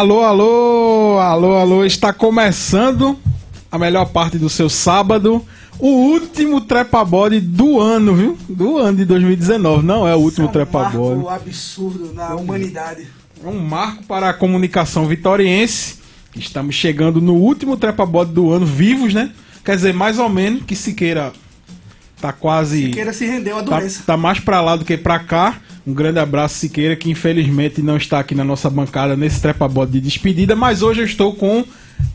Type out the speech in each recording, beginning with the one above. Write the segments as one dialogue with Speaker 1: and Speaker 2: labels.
Speaker 1: Alô, alô, alô, alô, está começando a melhor parte do seu sábado, o último trepabode do ano, viu? Do ano de 2019, não é o último
Speaker 2: Isso é um
Speaker 1: trepabode.
Speaker 2: marco absurdo na humanidade.
Speaker 1: É um marco para a comunicação vitoriense. Estamos chegando no último trepabode do ano, vivos, né? Quer dizer, mais ou menos, que Siqueira tá quase.
Speaker 2: Siqueira se rendeu à
Speaker 1: Tá,
Speaker 2: doença.
Speaker 1: tá mais pra lá do que pra cá. Um grande abraço, Siqueira, que infelizmente não está aqui na nossa bancada nesse trepabode de despedida, mas hoje eu estou com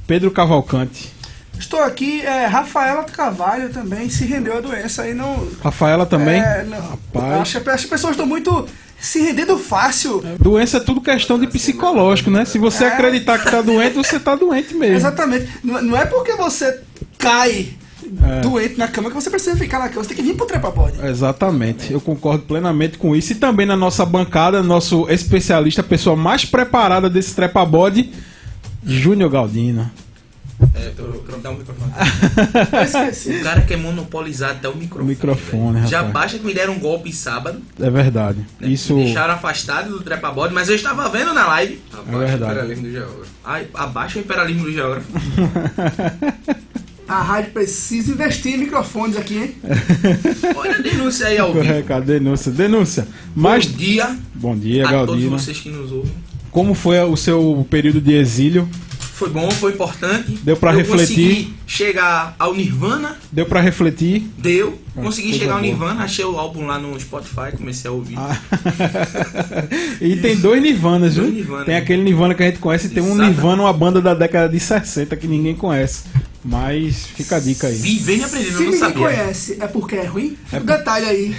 Speaker 1: Pedro Cavalcante.
Speaker 2: Estou aqui, é, Rafaela Carvalho também se rendeu à doença e não.
Speaker 1: Rafaela também.
Speaker 2: É, não.
Speaker 1: Rapaz.
Speaker 2: Acho que as pessoas estão muito se rendendo fácil.
Speaker 1: Doença é tudo questão de psicológico, né? Se você
Speaker 2: É.
Speaker 1: acreditar que tá doente, você tá doente mesmo.
Speaker 2: Exatamente. Não é porque você cai
Speaker 1: É.
Speaker 2: doente na cama que você precisa ficar na cama. Você tem que vir pro trepabode.
Speaker 1: Exatamente, eu concordo plenamente com isso. E também na nossa bancada, nosso especialista, a pessoa mais preparada desse trepabode, Júnior Galdino.
Speaker 3: É, tô, tô, dá um microfone.
Speaker 2: Eu esqueci.
Speaker 3: O cara quer monopolizar até o
Speaker 1: O
Speaker 3: microfone.
Speaker 1: microfone,
Speaker 3: velho. Já baixa que me deram um golpe sábado.
Speaker 1: É verdade.
Speaker 3: né?
Speaker 1: Isso
Speaker 3: Me deixaram afastado do trepabode, mas eu estava vendo na live.
Speaker 1: é verdade.
Speaker 4: Imperialismo do geógrafo.
Speaker 3: Ai, abaixa o imperialismo do geógrafo.
Speaker 2: A rádio precisa investir em microfones aqui, hein?
Speaker 3: Olha a denúncia aí ao vivo.
Speaker 1: Recado, denúncia, denúncia. Mas,
Speaker 3: Bom dia
Speaker 1: bom dia,
Speaker 3: a
Speaker 1: Galdino.
Speaker 3: todos vocês que nos ouvem.
Speaker 1: Como foi o seu período de exílio?
Speaker 3: Foi bom, foi importante.
Speaker 1: Deu pra
Speaker 3: eu
Speaker 1: refletir?
Speaker 3: consegui chegar ao Nirvana.
Speaker 1: Deu pra refletir?
Speaker 3: Deu.
Speaker 1: Ah,
Speaker 3: Consegui chegar ao
Speaker 1: boa.
Speaker 3: Nirvana. Achei o álbum lá no Spotify. Comecei a ouvir.
Speaker 1: Ah. e tem dois Nirvanas, viu?
Speaker 3: Dois Nirvana,
Speaker 1: tem
Speaker 3: né?
Speaker 1: aquele Nirvana que a gente conhece e tem um. Nirvana, uma banda da década de 60 que ninguém conhece. Mas fica a dica aí.
Speaker 3: Vivendo e aprendendo,
Speaker 2: Se
Speaker 3: não
Speaker 2: ninguém
Speaker 3: sabia.
Speaker 2: conhece, é porque é ruim? Fica um detalhe aí.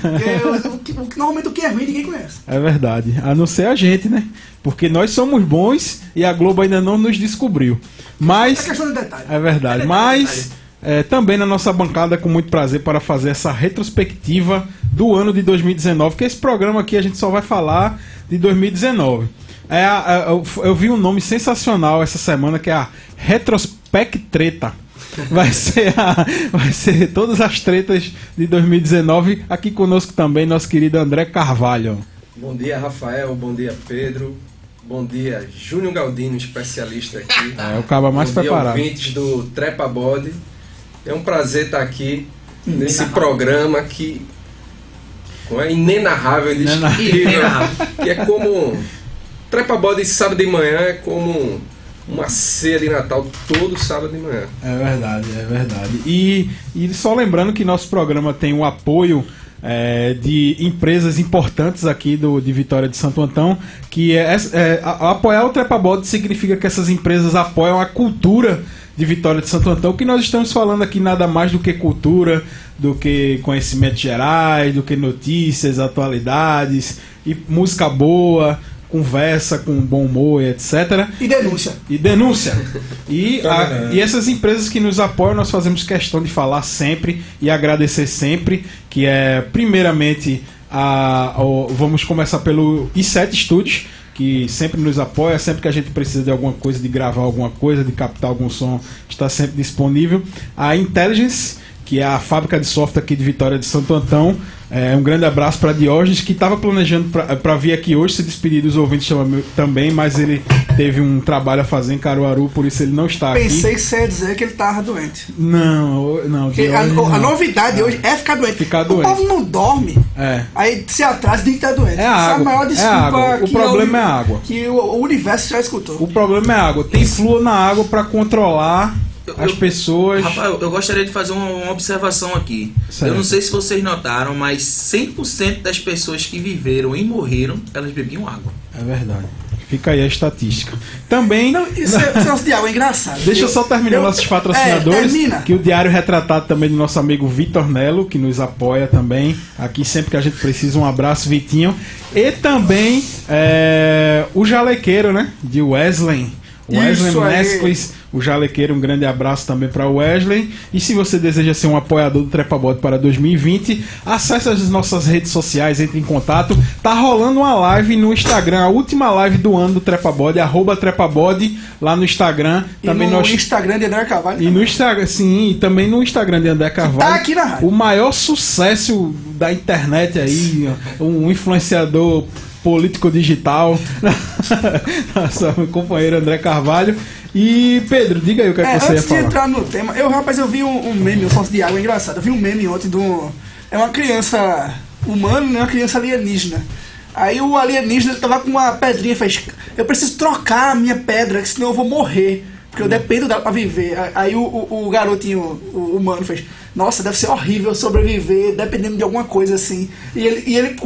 Speaker 2: Porque o, que- normalmente o que é ruim ninguém conhece.
Speaker 1: É verdade. A não ser a gente, né? Porque nós somos bons e a Globo ainda não nos descobriu.
Speaker 2: É
Speaker 1: Mas.
Speaker 2: questão de detalhe.
Speaker 1: É verdade.
Speaker 3: É
Speaker 1: Mas. é, também na nossa bancada, com muito prazer, para fazer essa retrospectiva do ano de 2019, que esse programa aqui a gente só vai falar de 2019. É a- eu, eu vi um nome sensacional essa semana que é a Retrospectreta. Vai ser, a- vai ser todas as tretas de 2019. Aqui conosco também nosso querido André Carvalho.
Speaker 4: Bom dia, Rafael. Bom dia, Pedro. Bom dia, Júnior Galdino, especialista aqui.
Speaker 1: É o cara mais
Speaker 4: Bom
Speaker 1: preparado.
Speaker 4: dia, ouvintes do Trepa Body. É um prazer estar aqui nesse programa que é inenarrável,
Speaker 3: Inenarrável.
Speaker 4: que é como Trepa Body sábado de manhã é como uma ceia de Natal todo sábado de manhã.
Speaker 1: É verdade, é verdade. E, e só lembrando que nosso programa tem o apoio é, de empresas importantes aqui do, de Vitória de Santo Antão, que é, é, a- apoiar o Trepabode significa que essas empresas apoiam a cultura de Vitória de Santo Antão, que nós estamos falando aqui nada mais do que cultura, do que conhecimentos gerais, do que notícias, atualidades e música boa, conversa com bom humor, e etc
Speaker 2: E denúncia.
Speaker 1: e denúncia. E, a- e essas empresas que nos apoiam, nós fazemos questão de falar sempre e agradecer sempre, que é primeiramente a, ao- vamos começar pelo i7 Studios, que sempre nos apoia, sempre que a gente precisa de alguma coisa, de gravar alguma coisa, de captar algum som, está sempre disponível. A Intelligence, que é a fábrica de software aqui de Vitória de Santo Antão. É, um grande abraço para Diógenes, que estava planejando para vir aqui hoje se despedir dos ouvintes também, mas ele teve um trabalho a fazer em Caruaru, por isso ele não está aqui.
Speaker 2: Pensei que você ia dizer que ele tava doente.
Speaker 1: Não, não,
Speaker 2: a,
Speaker 1: Diógenes
Speaker 2: a
Speaker 1: não.
Speaker 2: novidade hoje é ficar doente.
Speaker 1: Ficar
Speaker 2: o
Speaker 1: doente.
Speaker 2: povo não dorme.
Speaker 1: É.
Speaker 2: Aí se atrasa diz que tá doente.
Speaker 1: É
Speaker 2: Essa
Speaker 1: água,
Speaker 2: a maior
Speaker 1: é
Speaker 2: desculpa
Speaker 1: água. O problema é a água.
Speaker 2: Que o, o universo já escutou.
Speaker 1: O problema é a água. Tem flúor na água para controlar
Speaker 3: Eu-
Speaker 1: as
Speaker 3: eu-
Speaker 1: pessoas.
Speaker 3: Rafael, eu gostaria de fazer uma, uma observação aqui.
Speaker 1: Certo.
Speaker 3: Eu não sei se vocês notaram, mas 100% das pessoas que viveram e morreram, elas bebiam água.
Speaker 1: É verdade. Fica aí a estatística. Também.
Speaker 2: Não, isso é, de água é engraçado.
Speaker 1: Deixa eu só terminar
Speaker 2: eu-
Speaker 1: nossos patrocinadores.
Speaker 2: É,
Speaker 1: que o Diário Retratado também do nosso amigo Vitor Nelo, que nos apoia também. Aqui sempre que a gente precisa, um abraço, Vitinho. E também é, o Jalequeiro, né? De Wesley. Wesley. Mescles, o Jalequeiro, um grande abraço também para Wesley. E se você deseja ser um apoiador do Trepabode para 2020, acesse as nossas redes sociais, entre em contato. Tá rolando uma live no Instagram, a última live do ano do Trepabode, arroba Trepabode, lá no Instagram.
Speaker 2: E
Speaker 1: Também
Speaker 2: no
Speaker 1: nós
Speaker 2: Instagram de André Carvalho.
Speaker 1: e no Instagram, sim, e também no Instagram de André Carvalho.
Speaker 2: tá aqui na rádio.
Speaker 1: O maior sucesso da internet aí, um influenciador político digital, nossa companheiro André Carvalho. E Pedro, diga aí o que, é, que você ia falar.
Speaker 2: Antes de entrar no tema, eu rapaz, eu vi um, um meme, um foto de água engraçado. Eu vi um meme ontem do. É uma criança humana, né? Uma criança alienígena. Aí o alienígena tava com uma pedrinha e fez: Eu preciso trocar a minha pedra, senão eu vou morrer. Porque eu dependo dela pra viver. Aí o, o, o garotinho, o humano, fez: Nossa, deve ser horrível sobreviver dependendo de alguma coisa assim. E ele, e ele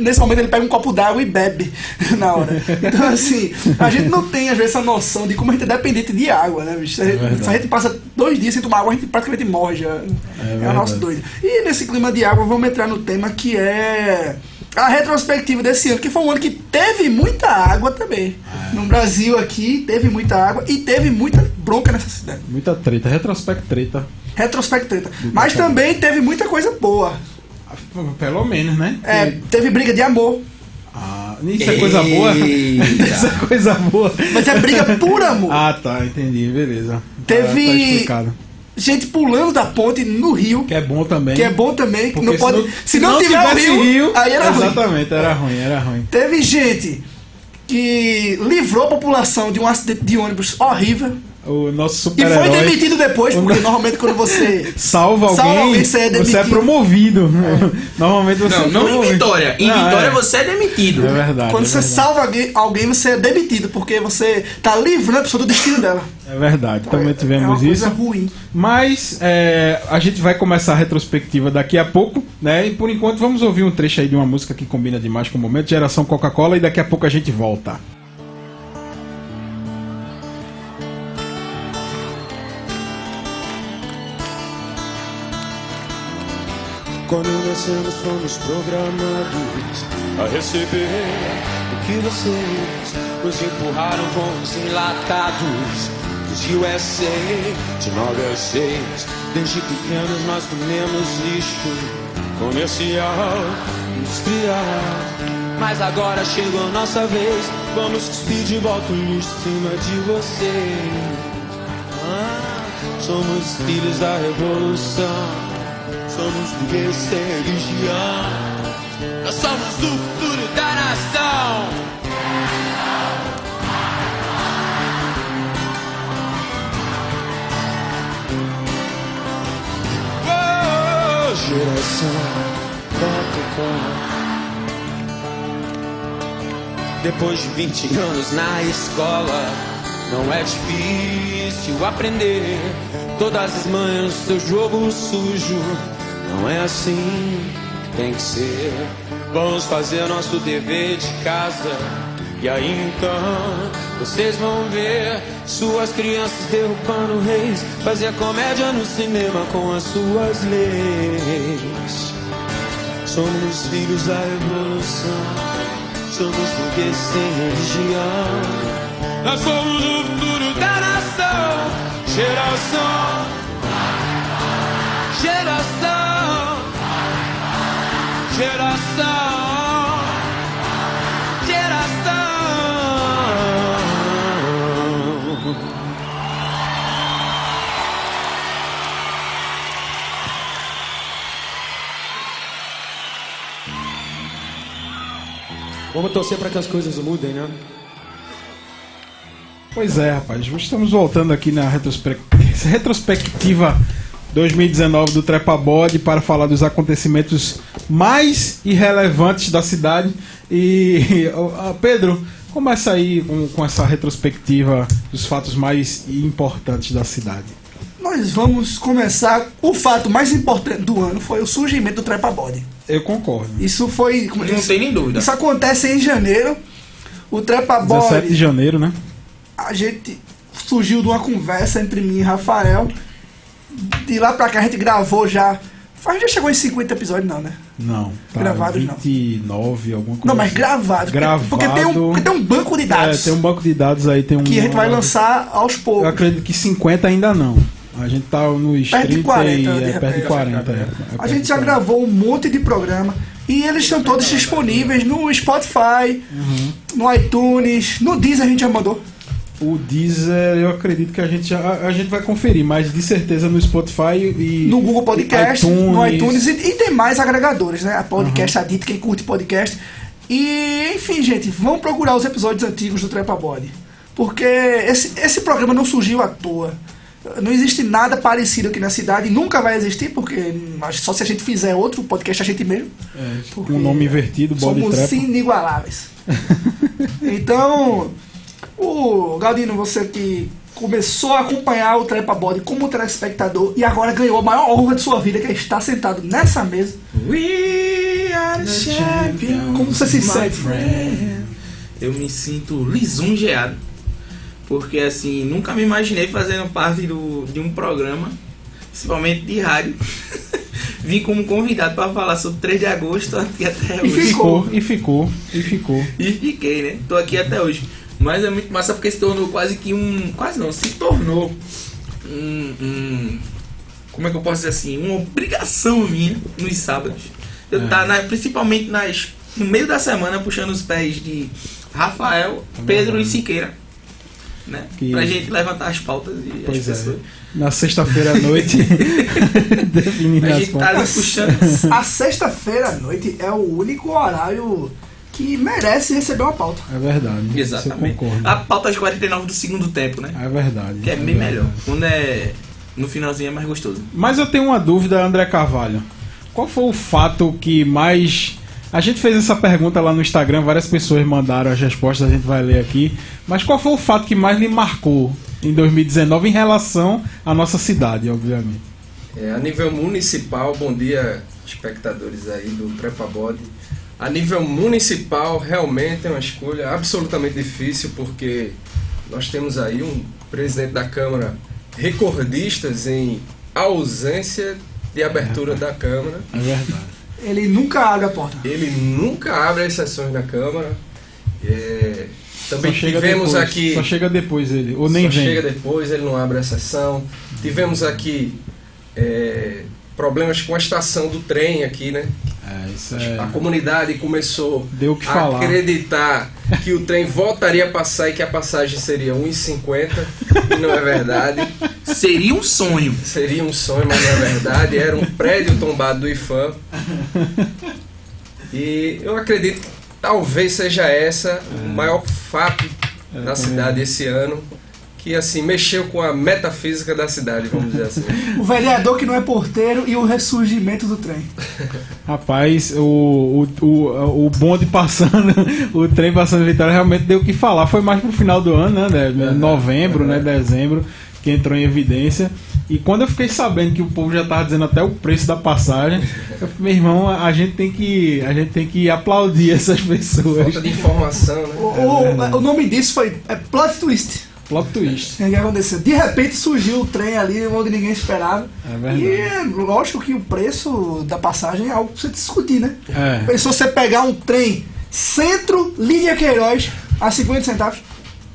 Speaker 2: nesse momento, ele pega um copo d'água e bebe na hora. Então, assim, a gente não tem às vezes essa noção de como a gente é dependente de água, né, bicho? Se a gente, é se a gente passa dois dias sem tomar água, a gente praticamente morre já. É, é o nosso doido. E nesse clima de água, vamos entrar no tema que é a retrospectiva desse ano, que foi um ano que teve muita água também. É. No Brasil aqui, teve muita água e teve muita bronca nessa cidade.
Speaker 1: Muita treta, retrospect treta.
Speaker 2: Retrospect treta. Mas também teve muita coisa boa.
Speaker 1: Pelo menos, né?
Speaker 2: É, teve briga de amor.
Speaker 1: Ah, isso é coisa boa? isso é coisa boa.
Speaker 2: Mas é briga por amor.
Speaker 1: Ah, tá, entendi, beleza.
Speaker 2: Teve. Tá, tá gente pulando da ponte no rio.
Speaker 1: Que é bom também.
Speaker 2: Que é bom também. Não pode, se não, se não, não tiver o rio, rio, aí era
Speaker 1: exatamente, ruim. Exatamente, era ruim, era ruim.
Speaker 2: Teve gente que livrou a população de um acidente de ônibus horrível
Speaker 1: o nosso super E foi
Speaker 2: demitido depois, porque normalmente quando você
Speaker 1: salva alguém, salva alguém você, é você, é promovido. É. Normalmente você
Speaker 3: Não, é não em Vitória. Em ah, Vitória é. você é demitido.
Speaker 1: É verdade.
Speaker 2: Quando
Speaker 1: é
Speaker 2: você
Speaker 1: verdade.
Speaker 2: salva alguém, alguém, você é demitido, porque você tá livrando a pessoa do destino dela.
Speaker 1: É verdade, então, também tivemos
Speaker 2: é uma
Speaker 1: isso.
Speaker 2: ruim.
Speaker 1: Mas é, a gente vai começar a retrospectiva daqui a pouco, né? E por enquanto vamos ouvir um trecho aí de uma música que combina demais com o momento, geração Coca-Cola, e daqui a pouco a gente volta.
Speaker 5: Quando nascemos fomos programados a receber o que vocês nos empurraram com os enlatados dos USA de 9 às 6. Desde pequenos nós comemos lixo comercial, industrial. Mas agora chegou a nossa vez, vamos cuspir de volta o lixo em cima de vocês. Ah, somos filhos da revolução somos ninguém sem religião. Nós somos o futuro da nação. Geração Coca-Cola. Depois de 20 anos na escola, não é difícil aprender todas as manhãs seu jogo sujo não é assim que tem que ser. Vamos fazer nosso dever de casa. E aí então vocês vão ver suas crianças derrubando reis, fazer comédia no cinema com as suas leis. Somos filhos da evolução, somos burgueses sem religião. Nós somos o futuro da nação, geração, geração geração, geração. Vamos torcer para que as coisas mudem, né?
Speaker 1: Pois é, rapaz. Estamos voltando aqui na retrospectiva 2019 do Trepa Bode para falar dos acontecimentos mais irrelevantes da cidade. E Pedro, começa aí com, com essa retrospectiva dos fatos mais importantes da cidade.
Speaker 2: Nós vamos começar. O fato mais importante do ano foi o surgimento do Trepa Bode.
Speaker 1: Eu concordo.
Speaker 2: Isso foi.
Speaker 3: Não isso, tem nem dúvida.
Speaker 2: Isso acontece em janeiro. O Trepa Bode.
Speaker 1: 17 de janeiro, né?
Speaker 2: A gente surgiu de uma conversa entre mim e Rafael de lá pra cá a gente gravou já. A gente já chegou em 50 episódios, não, né?
Speaker 1: Não.
Speaker 2: Tá gravados
Speaker 1: 29, não. alguma coisa.
Speaker 2: Não, mas gravados.
Speaker 1: Gravado.
Speaker 2: Porque, porque, tem um, porque tem um banco de dados.
Speaker 1: É, tem um banco de dados aí, tem um.
Speaker 2: Que a gente vai lançar aos poucos.
Speaker 1: Eu acredito que 50 ainda não. A gente tá nos
Speaker 2: perto 30 de 40,
Speaker 1: e,
Speaker 2: de
Speaker 1: é, perto de 40. É, é
Speaker 2: a gente já gravou um monte de programa e eles estão todos disponíveis no Spotify, uhum. no iTunes, no Deezer a gente já mandou.
Speaker 1: O Deezer, eu acredito que a gente, a, a, gente vai conferir, mas de certeza no Spotify e.
Speaker 2: No Google Podcast, iTunes. no iTunes e, e, tem mais agregadores, né? A podcast uhum. Adito, quem curte podcast. E, enfim, gente, vamos procurar os episódios antigos do Trepa Body. Porque esse, esse programa não surgiu à toa. Não existe nada parecido aqui na cidade, nunca vai existir, porque só se a gente fizer outro podcast a gente mesmo.
Speaker 1: Com o nome invertido, bode
Speaker 2: Somos
Speaker 1: trepa.
Speaker 2: inigualáveis. então, o Galdino, você que começou a acompanhar o Trepa Body como telespectador e agora ganhou a maior honra de sua vida, que é estar sentado nessa mesa.
Speaker 3: We are the champions.
Speaker 2: Como você se sente?
Speaker 3: friend. Eu me sinto lisonjeado. Porque assim, nunca me imaginei fazendo parte do, de um programa, principalmente de rádio. Vim como convidado para falar sobre 3 de agosto aqui até
Speaker 2: E
Speaker 1: E
Speaker 3: hoje.
Speaker 1: ficou, e ficou, e ficou.
Speaker 3: E fiquei, né? Tô aqui até hoje. Mas é muito massa porque se tornou quase que um. Quase não, se tornou um. um- como é que eu posso dizer assim? Uma obrigação minha nos sábados. Eu
Speaker 1: É.
Speaker 3: tá na- principalmente nas, no meio da semana puxando os pés de Rafael, Pedro e Siqueira. Né?
Speaker 1: É Que-
Speaker 3: Pra gente levantar as pautas e as
Speaker 1: Pois é.
Speaker 3: pessoas.
Speaker 1: Na sexta-feira à noite,
Speaker 3: A
Speaker 1: as
Speaker 3: gente tá puxando.
Speaker 2: A sexta-feira à noite é o único horário que merece receber uma pauta.
Speaker 1: É verdade.
Speaker 3: Exatamente. A pauta às 49 do segundo tempo, né?
Speaker 1: É verdade.
Speaker 3: Que é bem
Speaker 1: verdade.
Speaker 3: melhor. Quando é no finalzinho é mais gostoso.
Speaker 1: Mas eu tenho uma dúvida, André Carvalho. Qual foi o fato que mais. A gente fez essa pergunta lá no Instagram, várias pessoas mandaram as respostas, a gente vai ler aqui. Mas qual foi o fato que mais lhe marcou em 2019 em relação à nossa cidade, obviamente?
Speaker 4: É, a nível municipal, bom dia, espectadores aí do Trepa Body. A nível municipal, realmente é uma escolha absolutamente difícil, porque nós temos aí um presidente da Câmara recordistas em ausência de abertura da Câmara.
Speaker 1: É verdade.
Speaker 2: Ele nunca abre a porta.
Speaker 4: Ele nunca abre as sessões da Câmara. É, também
Speaker 1: Só chega
Speaker 4: tivemos
Speaker 1: depois,
Speaker 4: aqui.
Speaker 1: Só chega depois ele. Ou nem
Speaker 4: Só
Speaker 1: vem.
Speaker 4: chega depois, ele não abre a sessão. Tivemos aqui é, problemas com a estação do trem aqui, né?
Speaker 1: É, isso
Speaker 4: A
Speaker 1: é.
Speaker 4: comunidade começou
Speaker 1: que
Speaker 4: a
Speaker 1: falar.
Speaker 4: acreditar que o trem voltaria a passar e que a passagem seria 1,50 e não é verdade.
Speaker 3: Seria um sonho.
Speaker 4: Seria um sonho, mas não é verdade. Era um prédio tombado do IFAM. E eu acredito que talvez seja essa o maior fato
Speaker 1: É,
Speaker 4: da
Speaker 1: também
Speaker 4: cidade esse ano. Que assim, mexeu com a metafísica da cidade, vamos dizer assim.
Speaker 2: O vereador que não é porteiro e o ressurgimento do trem.
Speaker 1: Rapaz, o, o, o, o bonde passando, o trem passando em Vitória realmente deu o que falar. Foi mais pro final do ano, né? né, Novembro, né? Dezembro, que entrou em evidência. E quando eu fiquei sabendo que o povo já tava dizendo até o preço da passagem, eu falei, meu irmão, a gente tem que, a gente tem que aplaudir essas pessoas.
Speaker 4: Falta de informação, né?
Speaker 2: O, o- o nome disso foi é plot twist.
Speaker 1: Plot twist.
Speaker 2: O que aconteceu? De repente surgiu o trem ali onde ninguém esperava.
Speaker 1: É verdade.
Speaker 2: E é lógico que o preço da passagem é algo pra você discutir, né?
Speaker 1: É.
Speaker 2: Pensou você pegar um trem centro, linha Queiroz, a 50 centavos.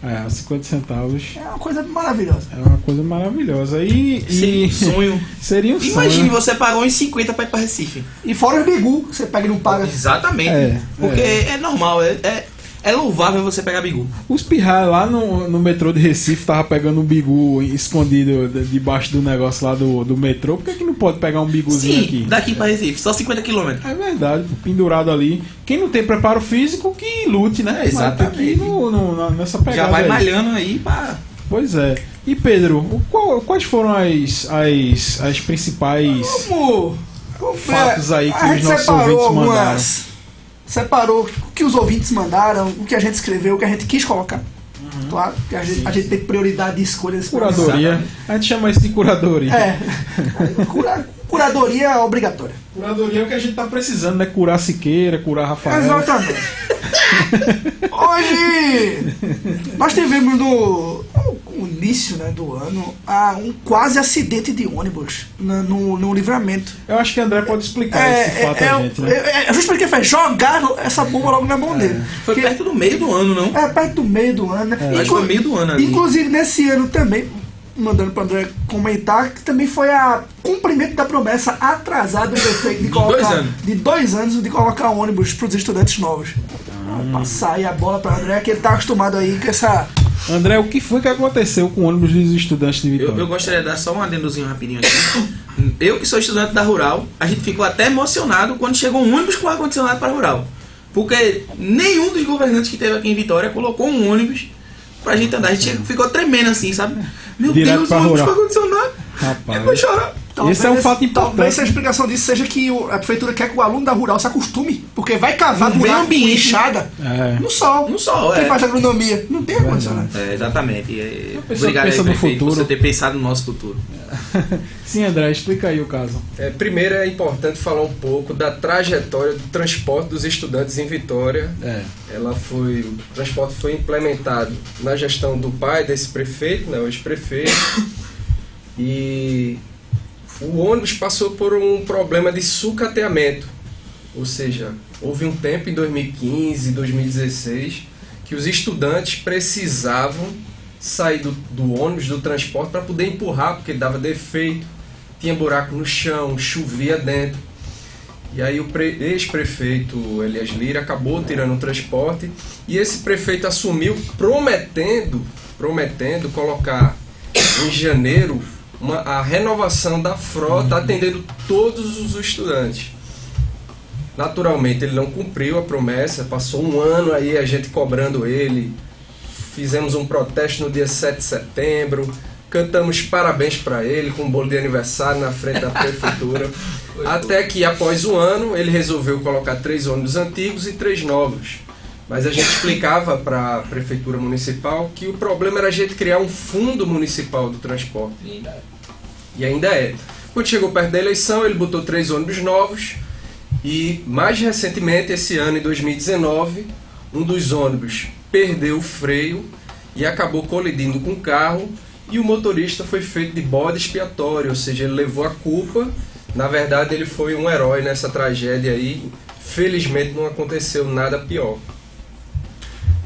Speaker 1: É, 50 centavos.
Speaker 2: É uma coisa maravilhosa.
Speaker 1: É uma coisa maravilhosa. E.
Speaker 3: Seria um
Speaker 1: e
Speaker 3: sonho.
Speaker 1: seria um sonho.
Speaker 3: Imagine você pagou uns 50 pra ir pra Recife.
Speaker 2: E fora os bigu, que você pega e não paga.
Speaker 3: Exatamente.
Speaker 1: É,
Speaker 3: Porque é, normal, é, é, é louvável você pegar bigu.
Speaker 1: Os pirrais lá no, no metrô de Recife tava pegando um bigu escondido de- debaixo do negócio lá do, do metrô. Por que, que não pode pegar um biguzinho
Speaker 3: Sim,
Speaker 1: aqui?
Speaker 3: daqui pra Recife, só 50 km.
Speaker 1: É verdade, pendurado ali. Quem não tem preparo físico, que lute, né?
Speaker 3: É, exatamente.
Speaker 1: No, no- nessa pegada.
Speaker 3: Já vai
Speaker 1: aí.
Speaker 3: malhando aí pra.
Speaker 1: Pois é. E Pedro, qual- quais foram as, as, as principais.
Speaker 2: Como, como
Speaker 1: Fatos aí que
Speaker 2: a
Speaker 1: os nossos ouvintes
Speaker 2: algumas- Separou o que os ouvintes mandaram, o que a gente escreveu, o que a gente quis colocar. Claro, que a gente, a gente tem prioridade de escolha.
Speaker 1: Curadoria. A gente chama isso de curadoria.
Speaker 2: É. Cura- curadoria obrigatória.
Speaker 1: Curadoria é o que a gente tá precisando, né? Curar Siqueira, curar Rafael.
Speaker 2: Exatamente. Hoje nós tivemos no, no início né, do ano ah, um quase acidente de ônibus na- no, no livramento.
Speaker 1: Eu acho que André pode explicar
Speaker 2: É,
Speaker 1: esse fato
Speaker 2: é,
Speaker 1: a
Speaker 2: é,
Speaker 1: gente, né?
Speaker 2: é, é justamente que fez jogar essa bomba logo na mão dele.
Speaker 3: Foi
Speaker 2: Que-
Speaker 3: perto do meio do ano, não?
Speaker 2: é perto do meio do ano, né?
Speaker 3: Que foi meio do ano ali.
Speaker 2: Inclusive nesse ano também, mandando para André comentar, que também foi a cumprimento da promessa atrasada do prefeito de colocar
Speaker 3: dois anos.
Speaker 2: de dois anos de colocar ônibus para os estudantes novos. Ah, Passar aí a bola para André, que ele tá acostumado aí com essa.
Speaker 1: André, o que foi que aconteceu com o ônibus dos estudantes de Vitória?
Speaker 3: Eu, eu gostaria de dar só um adendozinho rapidinho aqui. Eu que sou estudante da Rural, a gente ficou até emocionado quando chegou um ônibus com ar-condicionado para a Rural. Porque nenhum dos governantes que teve aqui em Vitória colocou um ônibus pra gente andar. A gente ficou tremendo assim, sabe? Meu
Speaker 1: Direto
Speaker 3: Deus, o
Speaker 1: pra
Speaker 3: ônibus
Speaker 1: rural.
Speaker 3: nada.
Speaker 1: Rapaz.
Speaker 3: Eu vou chorar.
Speaker 1: Esse é um fato
Speaker 2: Talvez
Speaker 1: importante.
Speaker 2: a explicação disso seja que a prefeitura quer que o aluno da rural se acostume, porque vai cavar
Speaker 3: No meio ambiente.
Speaker 2: com enxada
Speaker 1: É.
Speaker 2: no sol.
Speaker 3: No sol,
Speaker 2: Quem
Speaker 3: é.
Speaker 2: faz agronomia? Não tem ar-condicionado.
Speaker 3: É, exatamente. É, obrigado
Speaker 1: pensa
Speaker 3: aí,
Speaker 1: no
Speaker 3: prefeito, por
Speaker 1: futuro.
Speaker 3: você ter pensado no nosso futuro.
Speaker 1: Sim, André, explica aí o caso.
Speaker 4: É, primeiro é importante falar um pouco da trajetória do transporte dos estudantes em Vitória.
Speaker 1: É.
Speaker 4: Ela foi, o transporte foi implementado na gestão do pai desse prefeito, né, o ex-prefeito, e o ônibus passou por um problema de sucateamento, ou seja, houve um tempo em 2015, 2016 que os estudantes precisavam sair do, do ônibus, do transporte, para poder empurrar, porque dava defeito, tinha buraco no chão, chovia dentro. E aí o pre- ex-prefeito Elias Lira acabou tirando o transporte e esse prefeito assumiu prometendo, prometendo colocar em janeiro uma, a renovação da frota atendendo todos os estudantes. Naturalmente ele não cumpriu a promessa, passou um ano aí a gente cobrando ele. Fizemos um protesto no dia 7 de setembro, cantamos parabéns para ele com um bolo de aniversário na frente da prefeitura. Até que após um ano ele resolveu colocar três ônibus antigos e três novos. Mas a gente explicava para a prefeitura municipal que o problema era a gente criar um fundo municipal do transporte. E ainda é. Quando chegou perto da eleição, ele botou três ônibus novos e mais recentemente, esse ano em 2019, um dos ônibus perdeu o freio e acabou colidindo com o carro e o motorista foi feito de bode expiatório, ou seja, ele levou a culpa. Na verdade, ele foi um herói nessa tragédia aí. Felizmente não aconteceu nada pior.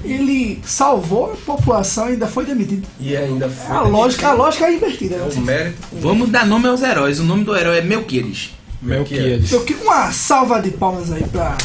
Speaker 2: Ele salvou a população e ainda foi demitido.
Speaker 4: E ainda foi.
Speaker 2: A lógica, a lógica é invertida.
Speaker 4: É
Speaker 2: né?
Speaker 4: o mérito.
Speaker 3: Vamos dar nome aos heróis. O nome do herói é Melquiades.
Speaker 1: Melquiades.
Speaker 2: Eu queria uma salva de palmas aí pra,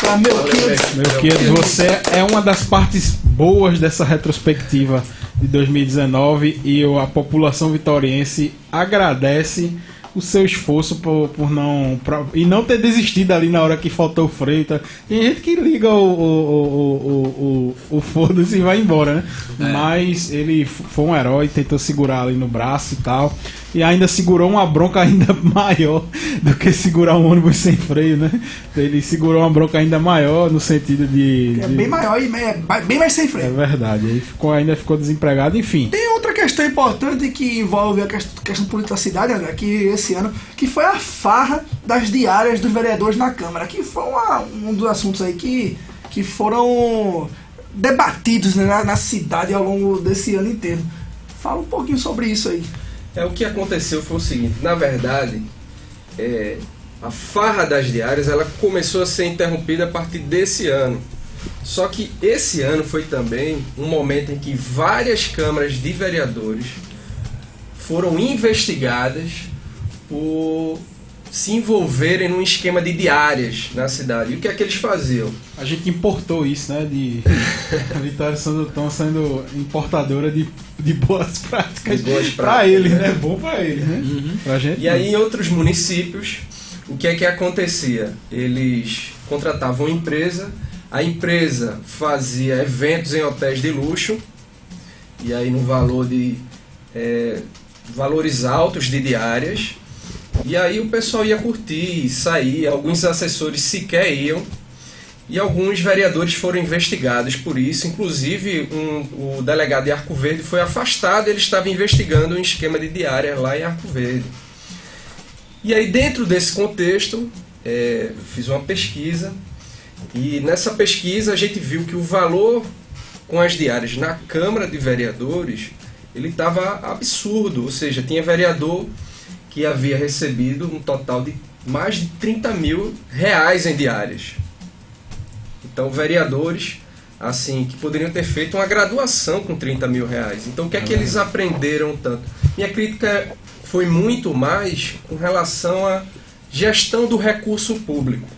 Speaker 2: pra meu querido.
Speaker 1: Melquiades, você é uma das partes boas dessa retrospectiva de 2019 e a população vitoriense agradece o seu esforço por, por não pra- e não ter desistido ali na hora que faltou o freio. Tá? Tem gente que liga o, o, o, o, o, o foda-se e vai embora, né? Mas ele foi um herói, tentou segurar ali no braço e tal. E ainda segurou uma bronca ainda maior do que segurar um ônibus sem freio, né? Ele segurou uma bronca ainda maior no sentido de.
Speaker 2: É
Speaker 1: de-
Speaker 2: bem maior e é bem mais sem
Speaker 1: É
Speaker 2: freio.
Speaker 1: verdade. Ele ficou, ainda ficou desempregado, enfim.
Speaker 2: Tem outra questão importante que envolve a quest- questão política da cidade, André, que esse ano, que foi a farra das diárias dos vereadores na Câmara, que foi uma- um dos assuntos aí que, que foram debatidos né, na, na cidade ao longo desse ano inteiro. Fala um pouquinho sobre isso aí.
Speaker 4: É, o que aconteceu foi o seguinte, na verdade, é, a farra das diárias ela começou a ser interrompida a partir desse ano. Só que esse ano foi também um momento em que várias câmaras de vereadores foram investigadas por se envolverem num esquema de diárias na cidade. E o que é que eles faziam?
Speaker 1: A gente importou isso, né? De a Vitória Santo Tom sendo importadora de, de boas práticas,
Speaker 4: De boas
Speaker 1: pra
Speaker 4: práticas,
Speaker 1: eles,
Speaker 4: né?
Speaker 1: né? Bom pra eles, né? Pra gente.
Speaker 4: E aí em outros municípios, o que é que acontecia? Eles contratavam uma empresa, a empresa fazia eventos em hotéis de luxo, e aí no valor de é, valores altos de diárias, e aí o pessoal ia curtir, sair, alguns assessores sequer iam, e alguns vereadores foram investigados por isso, inclusive um, o delegado de Arco Verde foi afastado, ele estava investigando um esquema de diária lá em Arco Verde. E aí, dentro desse contexto, é, fiz uma pesquisa e nessa pesquisa a gente viu que o valor com as diárias na Câmara de Vereadores ele estava absurdo, ou seja, tinha vereador que havia recebido um total de mais de 30 mil reais em diárias. Então, vereadores assim que poderiam ter feito uma graduação com 30 mil reais. Então, o que é que eles aprenderam tanto? Minha crítica foi muito mais com relação à gestão do recurso público.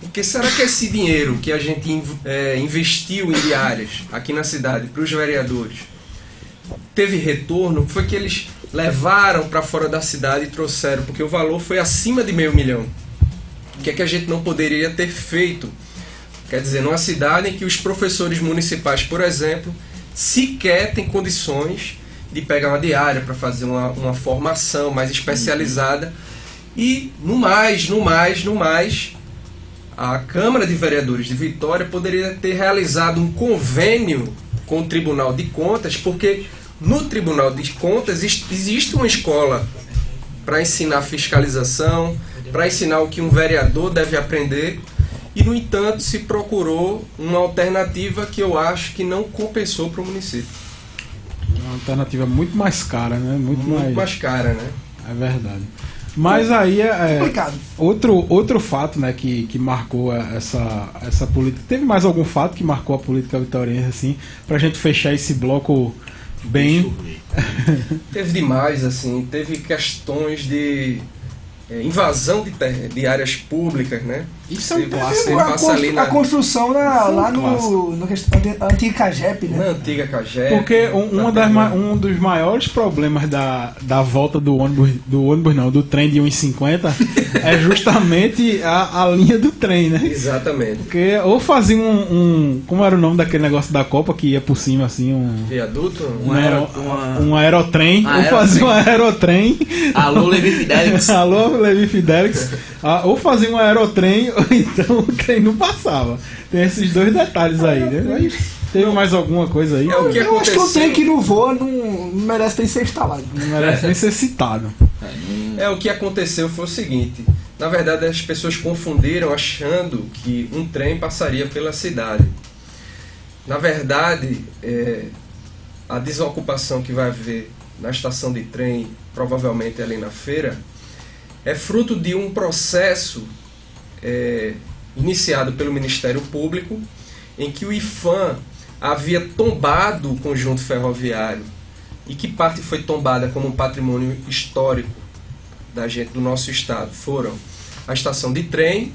Speaker 4: Porque será que esse dinheiro que a gente eh, investiu em diárias aqui na cidade para os vereadores teve retorno? Foi que eles levaram para fora da cidade e trouxeram, porque o valor foi acima de meio milhão. O que é que a gente não poderia ter feito Quer dizer, numa cidade em que os professores municipais, por exemplo, sequer têm condições de pegar uma diária para fazer uma, uma formação mais especializada. E no mais, no mais, no mais, a Câmara de Vereadores de Vitória poderia ter realizado um convênio com o Tribunal de Contas, porque no Tribunal de Contas existe uma escola para ensinar fiscalização, para ensinar o que um vereador deve aprender, e no entanto se procurou uma alternativa que eu acho que não compensou para o município.
Speaker 1: Uma alternativa muito mais cara, né?
Speaker 4: Muito, muito mais... mais cara, né?
Speaker 1: É verdade. Mas aí é, é outro, outro fato né, que, que marcou essa, essa política. Teve mais algum fato que marcou a política vitoriana, assim, pra gente fechar esse bloco bem.
Speaker 4: teve demais, assim, teve questões de é, invasão de, de áreas públicas, né?
Speaker 2: Isso é um clássico. A, constru na... a, construção na, lá no, no, antiga Cagep, né?
Speaker 4: Na antiga Cagep.
Speaker 1: Porque um, uma das, um dos maiores problemas da, da volta do ônibus, do ônibus não, do trem de 1,50 é justamente a, a linha do trem, né?
Speaker 4: Exatamente.
Speaker 1: Porque ou fazia um, um, Como era o nome daquele negócio da Copa que ia por cima assim? Um.
Speaker 4: Viaduto?
Speaker 1: Um, aero, uma... um aerotrem. ou fazia um aerotrem.
Speaker 3: Alô, Levi Fidelix.
Speaker 1: Alô, Levi Fidelix. Ah, ou fazia um aerotrem, ou então o trem não passava. Tem esses dois detalhes aí, né? Mas teve mais alguma coisa aí?
Speaker 2: É o que eu acho que o trem que não voa não merece nem ser instalado.
Speaker 1: Não merece nem ser citado.
Speaker 4: É, o que aconteceu foi o seguinte. Na verdade, as pessoas confundiram achando que um trem passaria pela cidade. Na verdade, é, a desocupação que vai haver na estação de trem, provavelmente ali na feira, é fruto de um processo é, iniciado pelo Ministério Público, em que o IFAM havia tombado o conjunto ferroviário e que parte foi tombada como um patrimônio histórico da gente do nosso estado foram a estação de trem,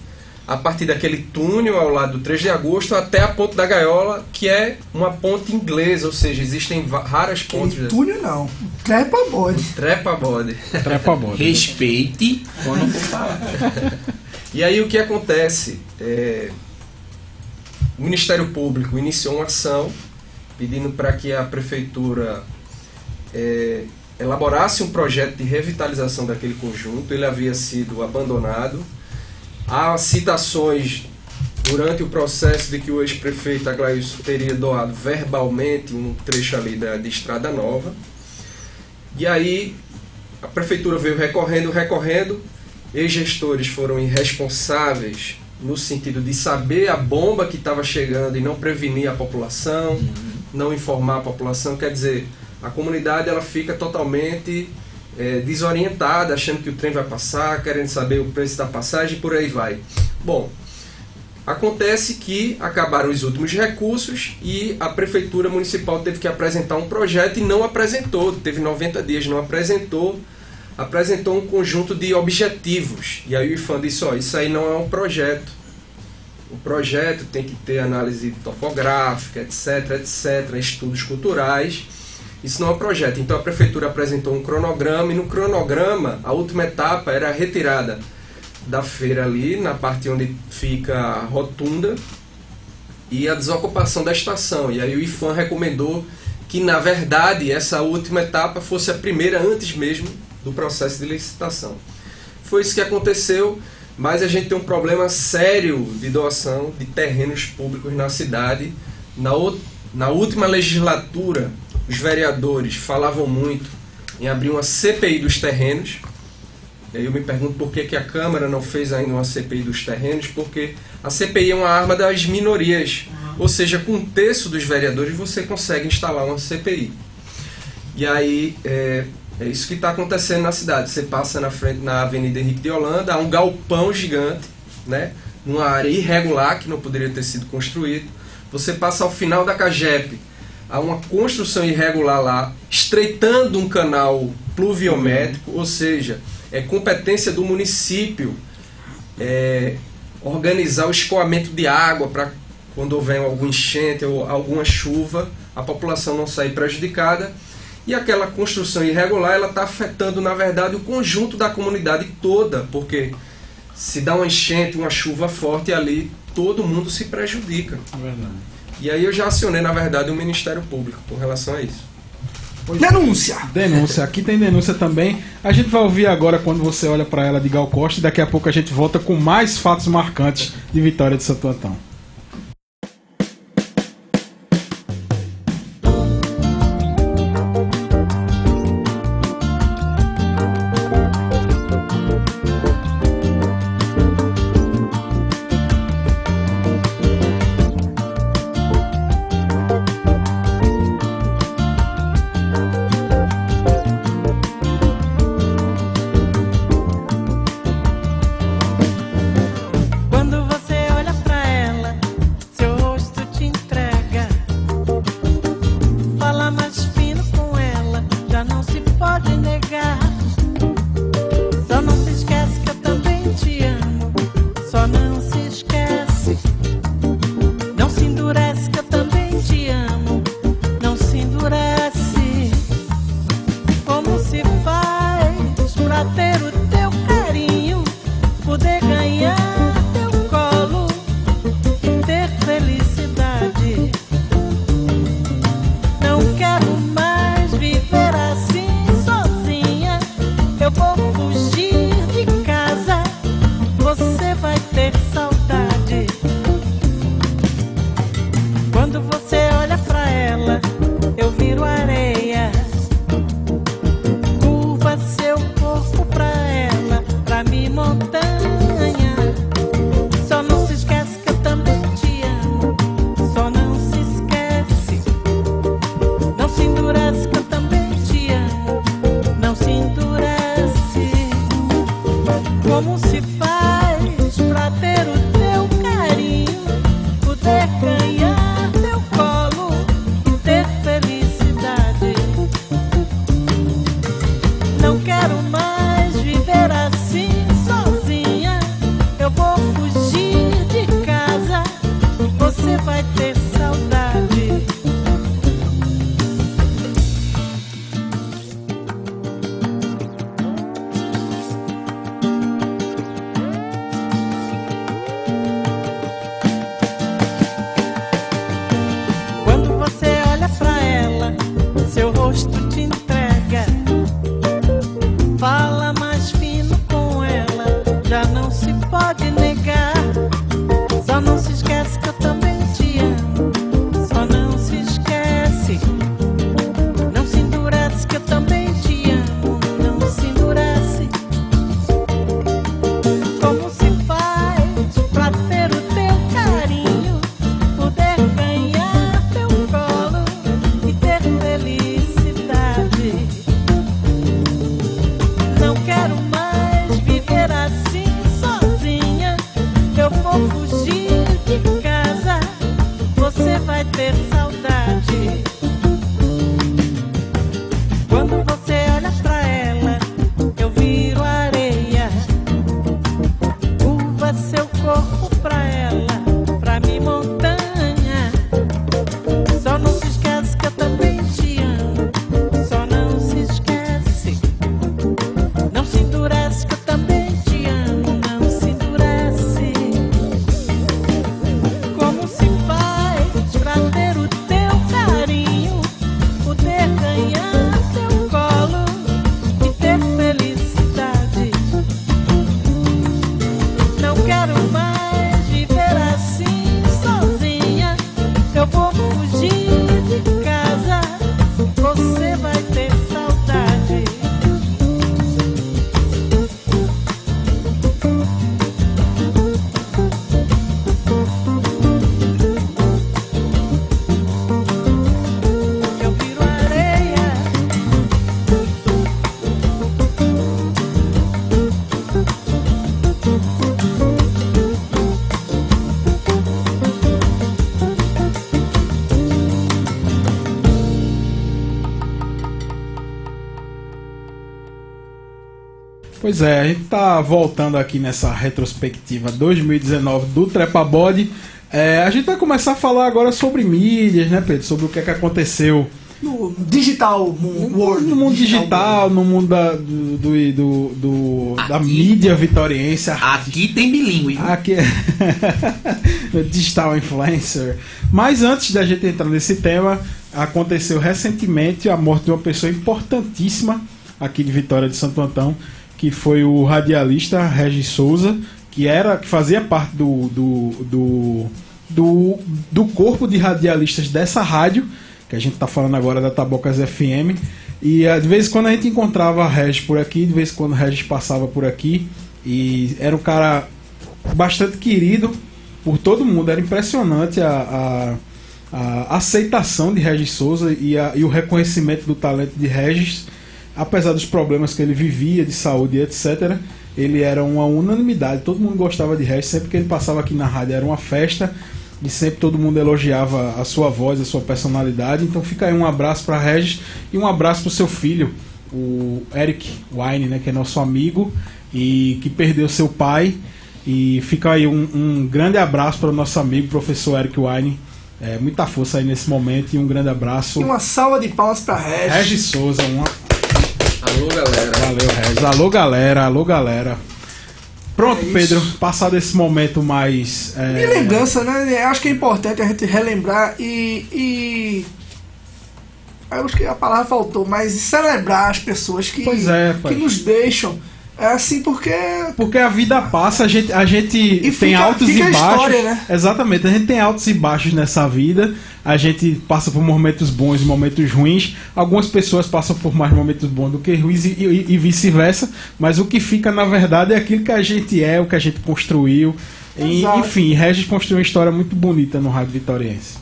Speaker 4: a partir daquele túnel ao lado do 3 de agosto até a ponte da Gaiola, que é uma ponte inglesa, ou seja, existem raras pontes. Aquele
Speaker 2: túnel não, trepa bode.
Speaker 4: Trepa bode.
Speaker 1: Trepa bode.
Speaker 3: Respeite quando for falar.
Speaker 4: E aí o que acontece? É, o Ministério Público iniciou uma ação pedindo para que a prefeitura é, elaborasse um projeto de revitalização daquele conjunto. Ele havia sido abandonado Há citações durante o processo de que o ex-prefeito Aglaísson teria doado verbalmente um trecho ali da, de Estrada Nova. E aí a prefeitura veio recorrendo, recorrendo, ex-gestores foram irresponsáveis no sentido de saber a bomba que estava chegando e não prevenir a população, uhum. não informar a população. Quer dizer, a comunidade ela fica totalmente é, desorientada, achando que o trem vai passar, querendo saber o preço da passagem e por aí vai. Bom, acontece que acabaram os últimos recursos e a prefeitura municipal teve que apresentar um projeto e não apresentou, teve 90 dias, não apresentou, apresentou um conjunto de objetivos. E aí o IFAM disse, ó, isso aí não é um projeto. O projeto tem que ter análise topográfica, etc, etc, estudos culturais isso não é um projeto. Então a prefeitura apresentou um cronograma e no cronograma a última etapa era a retirada da feira ali, na parte onde fica a rotunda, e a desocupação da estação. E aí o IFAM recomendou que, na verdade, essa última etapa fosse a primeira antes mesmo do processo de licitação. Foi isso que aconteceu, mas a gente tem um problema sério de doação de terrenos públicos na cidade. Na, na última legislatura, os vereadores falavam muito em abrir uma CPI dos terrenos. E aí eu me pergunto por que, que a Câmara não fez ainda uma CPI dos terrenos, porque a CPI é uma arma das minorias. Ou seja, com um terço dos vereadores você consegue instalar uma CPI. E aí é, é isso que está acontecendo na cidade. Você passa na frente na Avenida Henrique de Holanda, há um galpão gigante, né? numa área irregular que não poderia ter sido construído. Você passa ao final da Cagep, há uma construção irregular lá, estreitando um canal pluviométrico, ou seja, é competência do município é, organizar o escoamento de água para quando houver algum enchente ou alguma chuva, a população não sair prejudicada. E aquela construção irregular ela está afetando, na verdade, o conjunto da comunidade toda, porque se dá uma enchente, uma chuva forte ali, todo mundo se prejudica.
Speaker 6: É verdade.
Speaker 4: E aí eu já acionei, na verdade, o Ministério Público com relação a isso. É.
Speaker 1: Denúncia!
Speaker 6: Denúncia, aqui tem denúncia também. A gente vai ouvir agora quando você olha para ela de Gal Costa e daqui a pouco a gente volta com mais fatos marcantes de Vitória de Santo Antão. Pois é, a gente tá voltando aqui nessa retrospectiva 2019 do Trepa Body. É, a gente vai começar a falar agora sobre mídias, né, Pedro? Sobre o que é que aconteceu.
Speaker 2: No digital no, world.
Speaker 1: No mundo digital,
Speaker 2: digital
Speaker 1: no mundo da, do, do, do, do
Speaker 3: aqui, da
Speaker 1: mídia vitoriense.
Speaker 3: Aqui tem bilíngue.
Speaker 1: Aqui é. digital influencer. Mas antes da gente entrar nesse tema, aconteceu recentemente a morte de uma pessoa importantíssima aqui de Vitória de Santo Antão, que foi o radialista Regis Souza, que era que fazia parte do do, do, do, do corpo de radialistas dessa rádio, que a gente está falando agora da Tabocas FM. E ah, de vez em quando a gente encontrava Regis por aqui, de vez em quando Regis passava por aqui. E era um cara bastante querido por todo mundo. Era impressionante a, a, a aceitação de Regis Souza e, a- e o reconhecimento do talento de Regis, apesar dos problemas que ele vivia de saúde e etc. Ele era uma unanimidade, todo mundo gostava de Regis, sempre que ele passava aqui na rádio era uma festa e sempre todo mundo elogiava a sua voz, a sua personalidade. Então fica aí um abraço para Regis e um abraço para o seu filho, o Eric Wine, né, que é nosso amigo e que perdeu seu pai. E fica aí um, um grande abraço para o nosso amigo, professor Eric Wine. É, muita força aí nesse momento e um grande abraço.
Speaker 2: E uma salva de palmas pra Regis.
Speaker 1: Regis Souza, uma...
Speaker 4: Alô, galera.
Speaker 1: valeu Regis. Alô galera, alô galera. Pronto,
Speaker 2: É.
Speaker 1: Pedro, passado esse momento mais. é,
Speaker 2: E lembrança, né? Acho que é importante a gente relembrar e. e... Eu acho que a palavra faltou, mas celebrar as pessoas que,
Speaker 1: Pois é,
Speaker 2: que nos deixam. É assim porque.
Speaker 1: Porque a vida passa, a gente, a gente
Speaker 2: E
Speaker 1: tem
Speaker 2: fica-
Speaker 1: altos
Speaker 2: fica
Speaker 1: e
Speaker 2: a
Speaker 1: baixos.
Speaker 2: história, né?
Speaker 1: Exatamente, a gente tem altos e baixos nessa vida. A gente passa por momentos bons e momentos ruins. Algumas pessoas passam por mais momentos bons do que ruins e, e- e vice-versa. Mas o que fica, na verdade, é aquilo que a gente é, o que a gente construiu. E, enfim, Regis construiu uma história muito bonita no Rádio Vitoriense.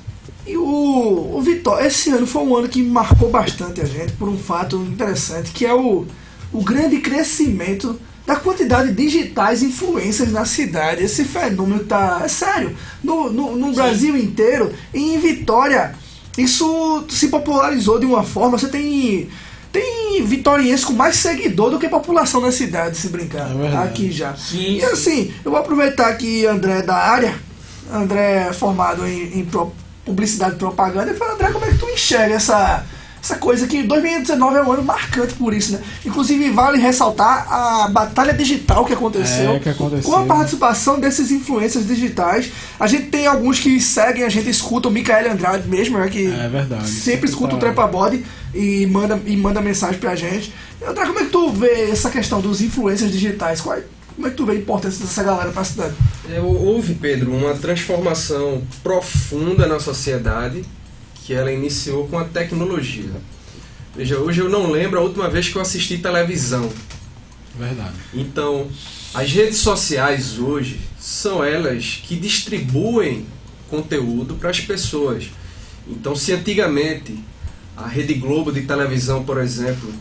Speaker 2: E o, o Vitória, esse ano foi um ano que marcou bastante a gente por um fato interessante, que é o, o grande crescimento da quantidade de digitais influências na cidade. Esse fenômeno tá. É sério. No, no, no Brasil inteiro e em Vitória, isso se popularizou de uma forma. Você tem. Tem vitoriense com mais seguidor do que população na cidade, se brincar.
Speaker 1: É verdade.
Speaker 2: aqui já.
Speaker 3: Sim,
Speaker 2: e assim, eu vou aproveitar que André é da área, André é formado em, em publicidade e propaganda, e falar, André, como é que tu enxerga essa, essa coisa que 2019 é um ano marcante por isso, né? Inclusive, vale ressaltar a batalha digital que aconteceu,
Speaker 1: É, que aconteceu.
Speaker 2: com a participação desses influencers digitais. A gente tem alguns que seguem, a gente escuta o Micael Andrade mesmo, né, que
Speaker 1: É verdade.
Speaker 2: sempre escuta o
Speaker 1: Tá-
Speaker 2: Trepa Body e manda, e manda mensagem pra gente. André, como é que tu vê essa questão dos influencers digitais? Qual é- como é que tu vê a importância dessa galera pra cidade?
Speaker 4: É, Houve, Pedro, uma transformação profunda na sociedade que ela iniciou com a tecnologia. Veja, hoje eu não lembro a última vez que eu assisti televisão.
Speaker 1: Verdade.
Speaker 4: Então, as redes sociais hoje são elas que distribuem conteúdo para as pessoas. Então, se antigamente a Rede Globo de televisão, por exemplo,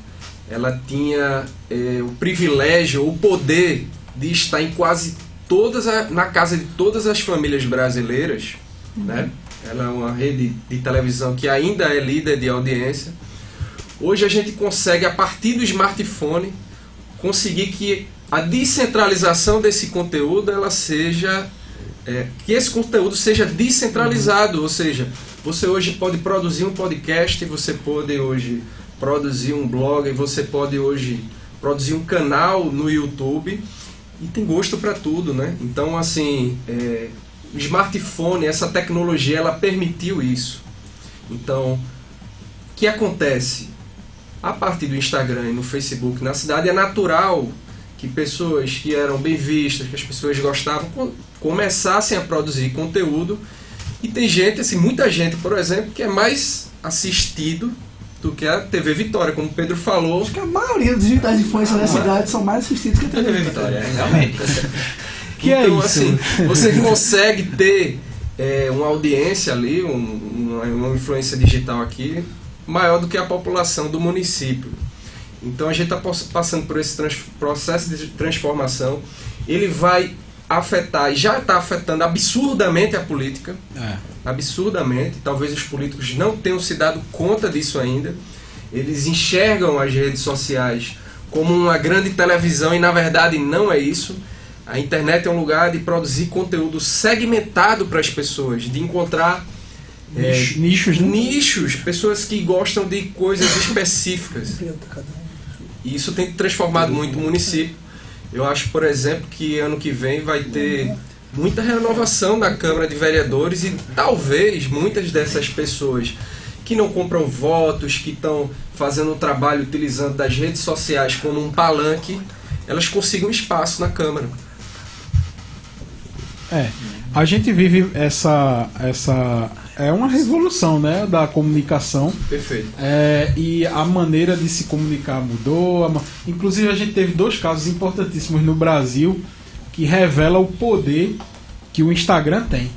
Speaker 4: ela tinha eh, o privilégio, o poder de estar em quase todas a, na casa de todas as famílias brasileiras, né? Ela é uma rede de televisão que ainda é líder de audiência. Hoje a gente consegue a partir do smartphone conseguir que a descentralização desse conteúdo ela seja é, que esse conteúdo seja descentralizado, ou seja, você hoje pode produzir um podcast, você pode hoje produzir um blog, você pode hoje produzir um canal no YouTube e tem gosto para tudo, né? Então assim, é, o smartphone, essa tecnologia, ela permitiu isso. Então, o que acontece? A partir do Instagram e no Facebook na cidade é natural que pessoas que eram bem vistas, que as pessoas gostavam, co- começassem a produzir conteúdo. E tem gente, assim, muita gente, por exemplo, que é mais assistido do que a TV Vitória, como o Pedro falou.
Speaker 2: Acho que a maioria dos digitais de influência da cidade são mais assistidos que a
Speaker 3: TV
Speaker 2: TV
Speaker 3: Vitória, realmente.
Speaker 1: Que é
Speaker 4: então,
Speaker 1: isso?
Speaker 4: assim, você consegue ter é, uma audiência ali, um- uma, uma influência digital aqui, maior do que a população do município. Então a gente está passando por esse processo de transformação. Ele vai afetar, e já está afetando absurdamente a política,
Speaker 1: É.
Speaker 4: absurdamente. Talvez os políticos não tenham se dado conta disso ainda. Eles enxergam as redes sociais como uma grande televisão e na verdade não é isso. A internet é um lugar de produzir conteúdo segmentado para as pessoas, de encontrar É,
Speaker 1: Nicho- nichos, né?
Speaker 4: nichos, pessoas que gostam de coisas específicas. E isso tem transformado muito o município. Eu acho, por exemplo, que ano que vem vai ter muita renovação da Câmara de Vereadores e talvez muitas dessas pessoas que não compram votos, que estão fazendo um trabalho utilizando das redes sociais como um palanque, elas consigam espaço na Câmara.
Speaker 1: É. A gente vive essa. essa é uma revolução né, da comunicação.
Speaker 4: Perfeito.
Speaker 1: É, e a maneira de se comunicar mudou. Inclusive, a gente teve dois casos importantíssimos no Brasil que revela o poder que o Instagram tem.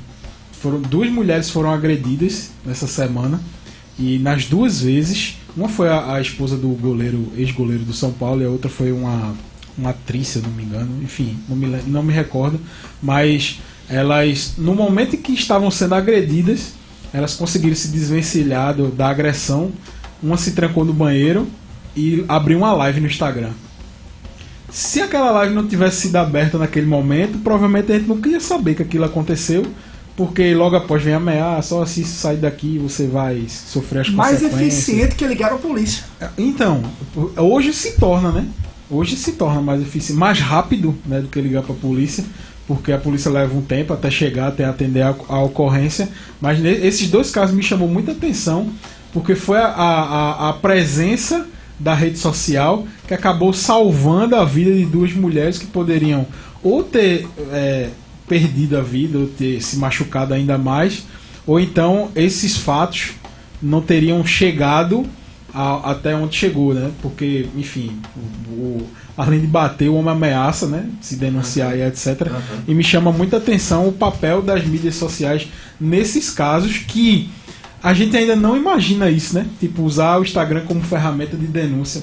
Speaker 1: Foram duas mulheres foram agredidas nessa semana e nas duas vezes, uma foi a, a esposa do goleiro, ex-goleiro do São Paulo, e a outra foi uma, uma atriz, se eu não me engano. Enfim, não me, não me recordo, mas elas, no momento em que estavam sendo agredidas, elas conseguiram se desvencilhar do- da agressão. Uma se trancou no banheiro e abriu uma live no Instagram. Se aquela live não tivesse sido aberta naquele momento, provavelmente a gente nunca ia saber que aquilo aconteceu, porque logo após vem a ameaça, só se sair daqui você vai sofrer as
Speaker 2: Mais
Speaker 1: consequências.
Speaker 2: eficiente que ligar a polícia.
Speaker 1: Então, hoje se torna, né? Hoje se torna mais eficiente, mais rápido né, do que ligar para a polícia, porque a polícia leva um tempo até chegar, até atender a, a ocorrência. Mas esses dois casos me chamou muita atenção, porque foi a, a, a presença da rede social que acabou salvando a vida de duas mulheres que poderiam ou ter é, perdido a vida, ou ter se machucado ainda mais, ou então esses fatos não teriam chegado a- até onde chegou, né? Porque, enfim, o, o- além de bater, o homem ameaça, né? Se denunciar e etc. E me chama muita atenção o papel das mídias sociais nesses casos que a gente ainda não imagina isso, né? Tipo, usar o Instagram como ferramenta de denúncia.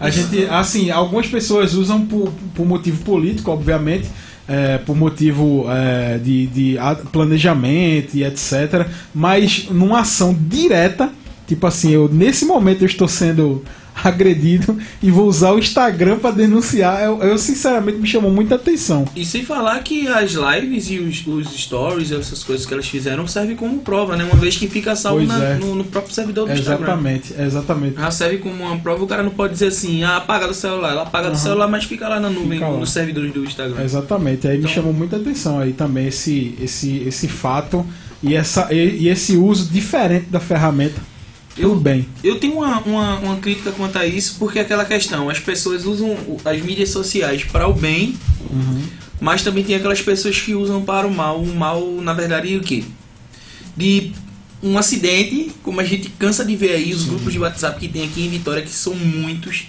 Speaker 1: A gente, assim, algumas pessoas usam por, por motivo político, obviamente, é, por motivo é, de, de planejamento e etc. Mas numa ação direta, tipo assim, eu nesse momento eu estou sendo agredido e vou usar o Instagram para denunciar. Eu, eu, sinceramente me chamou muita atenção.
Speaker 3: E sem falar que as lives e os, os stories, essas coisas que elas fizeram, servem como prova, né? Uma vez que fica salvo na-
Speaker 1: é.
Speaker 3: no, no próprio servidor do Instagram.
Speaker 1: Exatamente, exatamente.
Speaker 3: Já serve como uma prova, o cara não pode dizer assim, ah, apaga do celular. Ela apaga do
Speaker 1: Aham.
Speaker 3: celular, mas fica lá na nuvem,
Speaker 1: lá.
Speaker 3: nos servidores do Instagram.
Speaker 1: Exatamente. Aí me
Speaker 3: Então-
Speaker 1: chamou muita atenção aí também esse, esse, esse fato e, essa, e, e esse uso diferente da ferramenta.
Speaker 3: Eu-
Speaker 1: bem.
Speaker 3: Eu tenho uma, uma, uma crítica quanto a isso, porque é aquela questão, as pessoas usam o- as mídias sociais para o bem, mas também tem aquelas pessoas que usam para o mal. O mal, na verdade, é o quê? De um acidente, como a gente cansa de ver aí, os grupos de WhatsApp que tem aqui em Vitória, que são muitos,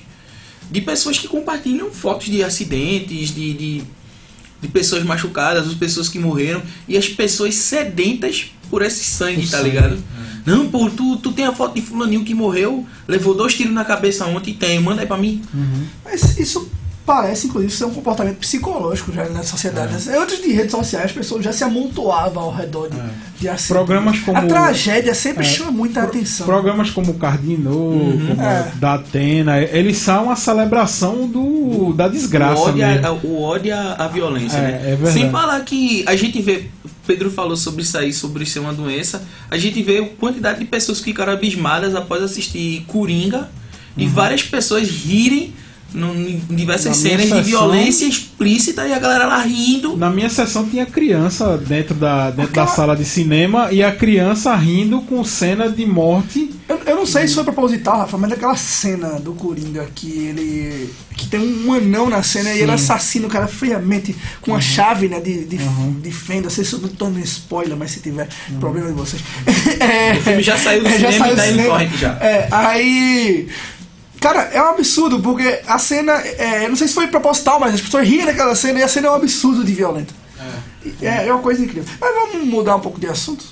Speaker 3: de pessoas que compartilham fotos de acidentes, de, de, de pessoas machucadas, as pessoas que morreram, e as pessoas sedentas por esse sangue,
Speaker 1: Por
Speaker 3: tá
Speaker 1: sangue,
Speaker 3: ligado? Não, pô, tu, tu tem a foto de fulaninho que morreu, levou dois tiros na cabeça ontem, tem, manda aí pra mim.
Speaker 2: Mas isso parece, inclusive, ser um comportamento psicológico já na sociedade.
Speaker 1: É.
Speaker 2: Antes de redes sociais, as pessoas já se amontoavam ao redor de, de acidentes.
Speaker 1: Programas como-
Speaker 2: A tragédia sempre
Speaker 1: É.
Speaker 2: chama muita atenção.
Speaker 1: Programas como o Cardinô, como
Speaker 2: É.
Speaker 1: da Atena, eles são a celebração do, da
Speaker 3: o
Speaker 1: desgraça
Speaker 3: ódio, a, o ódio à à violência,
Speaker 1: É,
Speaker 3: né?
Speaker 1: é verdade.
Speaker 3: Sem falar que a gente vê, Pedro falou sobre isso aí, sobre ser uma doença, a gente vê a quantidade de pessoas que ficaram abismadas após assistir Coringa e várias pessoas rirem no, em diversas
Speaker 1: Uhum. Na
Speaker 3: cenas de
Speaker 1: sessão-
Speaker 3: violência explícita e a galera lá rindo.
Speaker 1: Na minha sessão tinha criança dentro da, dentro da sala de cinema e a criança rindo com cena de morte.
Speaker 2: Eu, eu não sei se foi proposital, Rafa, mas aquela cena do Coringa que ele. que tem um anão na cena e
Speaker 1: Sim.
Speaker 2: ele assassina o cara friamente com uma chave né, de, de,
Speaker 1: Uhum.
Speaker 2: de fenda. Não sei se eu não tô dando spoiler, mas se tiver, problema de vocês. É,
Speaker 3: O filme já saiu do
Speaker 2: é,
Speaker 3: cinema
Speaker 2: saiu
Speaker 3: e tá em
Speaker 2: cinema.
Speaker 3: torrent já.
Speaker 2: É, aí. Cara, é um absurdo, porque a cena. É, eu não sei se foi proposital, mas as pessoas riem daquela cena e a cena é um absurdo de violenta. É, é uma coisa incrível. Mas vamos mudar um pouco de assunto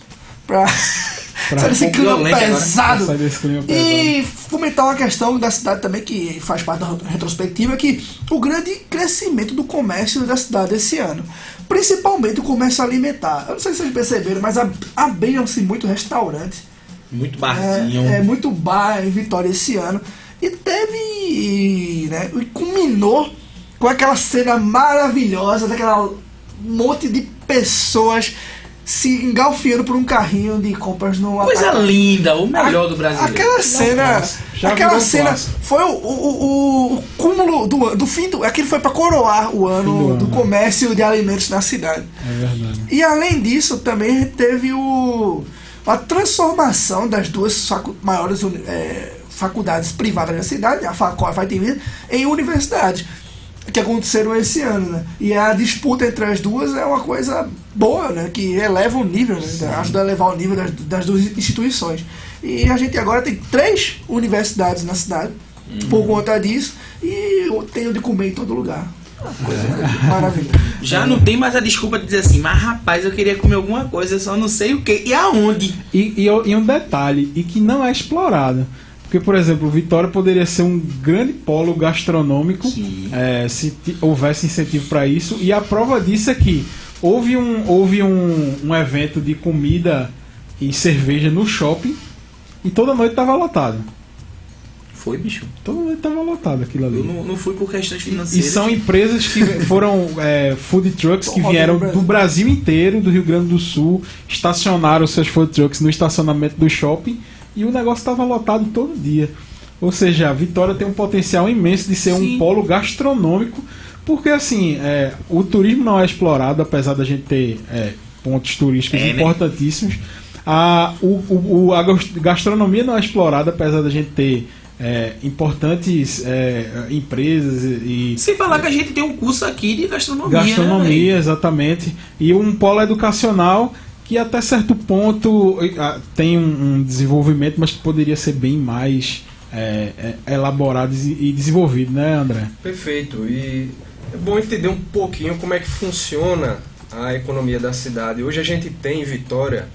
Speaker 2: pra.
Speaker 1: Pra-
Speaker 2: sair desse
Speaker 3: um
Speaker 2: clima
Speaker 3: agora.
Speaker 2: pesado.
Speaker 1: Clima
Speaker 2: E comentar uma questão da cidade também, que faz parte da retrospectiva, que o grande crescimento do comércio da cidade esse ano. Principalmente o comércio alimentar. Eu não sei se vocês perceberam, mas ab- abriram-se muito restaurantes.
Speaker 3: Muito
Speaker 2: É,
Speaker 3: barzinho.
Speaker 2: é, muito bar em Vitória esse ano. E teve. Né, e culminou com aquela cena maravilhosa daquela monte de pessoas se engalfiando por um carrinho de compras no
Speaker 3: Coisa
Speaker 2: apartamento.
Speaker 3: linda, o melhor do brasileiro.
Speaker 2: Aquela cena,
Speaker 1: Já
Speaker 2: aquela cena
Speaker 1: clássico.
Speaker 2: foi o, o, o, cúmulo do, do fim do. Aquilo foi para coroar o ano
Speaker 1: do
Speaker 2: do,
Speaker 1: ano.
Speaker 2: comércio de alimentos na cidade.
Speaker 1: É verdade.
Speaker 2: E além disso, também teve o, a transformação das duas facu- maiores eh, faculdades privadas da cidade, a Facol a Fatimir, em universidades. Que aconteceram esse ano, né? E a disputa entre as duas é uma coisa boa, né? Que eleva o nível, né? ajuda a elevar o nível das, das duas instituições. E a gente agora tem três universidades na cidade, por conta disso, e eu tenho de comer em todo lugar. Uma coisa maravilhosa.
Speaker 3: Já não tem mais a desculpa de dizer assim, mas rapaz, eu queria comer alguma coisa, eu só não sei o que. E aonde?
Speaker 1: E, e, e um detalhe, e que não é explorado. Porque, por exemplo, Vitória poderia ser um grande polo gastronômico é, se houvesse incentivo para isso. E a prova disso é que houve um, houve um, um evento de comida e cerveja no shopping e toda noite estava lotado.
Speaker 3: Foi, bicho.
Speaker 1: Toda noite estava lotado aquilo ali.
Speaker 3: Eu não, não fui por questões
Speaker 1: E
Speaker 3: financeiras.
Speaker 1: são empresas que foram é, food trucks que vieram
Speaker 2: do Brasil.
Speaker 1: do Brasil inteiro, do Rio Grande do Sul, estacionaram seus food trucks no estacionamento do shopping e o negócio estava lotado todo dia. Ou seja, a Vitória tem um potencial imenso de ser
Speaker 3: Sim.
Speaker 1: um polo gastronômico, porque assim, é, o turismo não é explorado, apesar da gente ter é, pontos turísticos
Speaker 3: É, né?
Speaker 1: importantíssimos. A, o, o- o- a gas- gastronomia não é explorada, apesar da gente ter é, importantes é, empresas e,
Speaker 3: Sem falar que a gente tem um curso aqui de gastronomia. né,
Speaker 1: Gastronomia, exatamente. E um polo educacional que até certo ponto tem um, desenvolvimento, mas que poderia ser bem mais é, é, elaborado e e desenvolvido, né, André?
Speaker 4: Perfeito. E é bom entender um pouquinho como é que funciona a economia da cidade. Hoje a gente tem em Vitória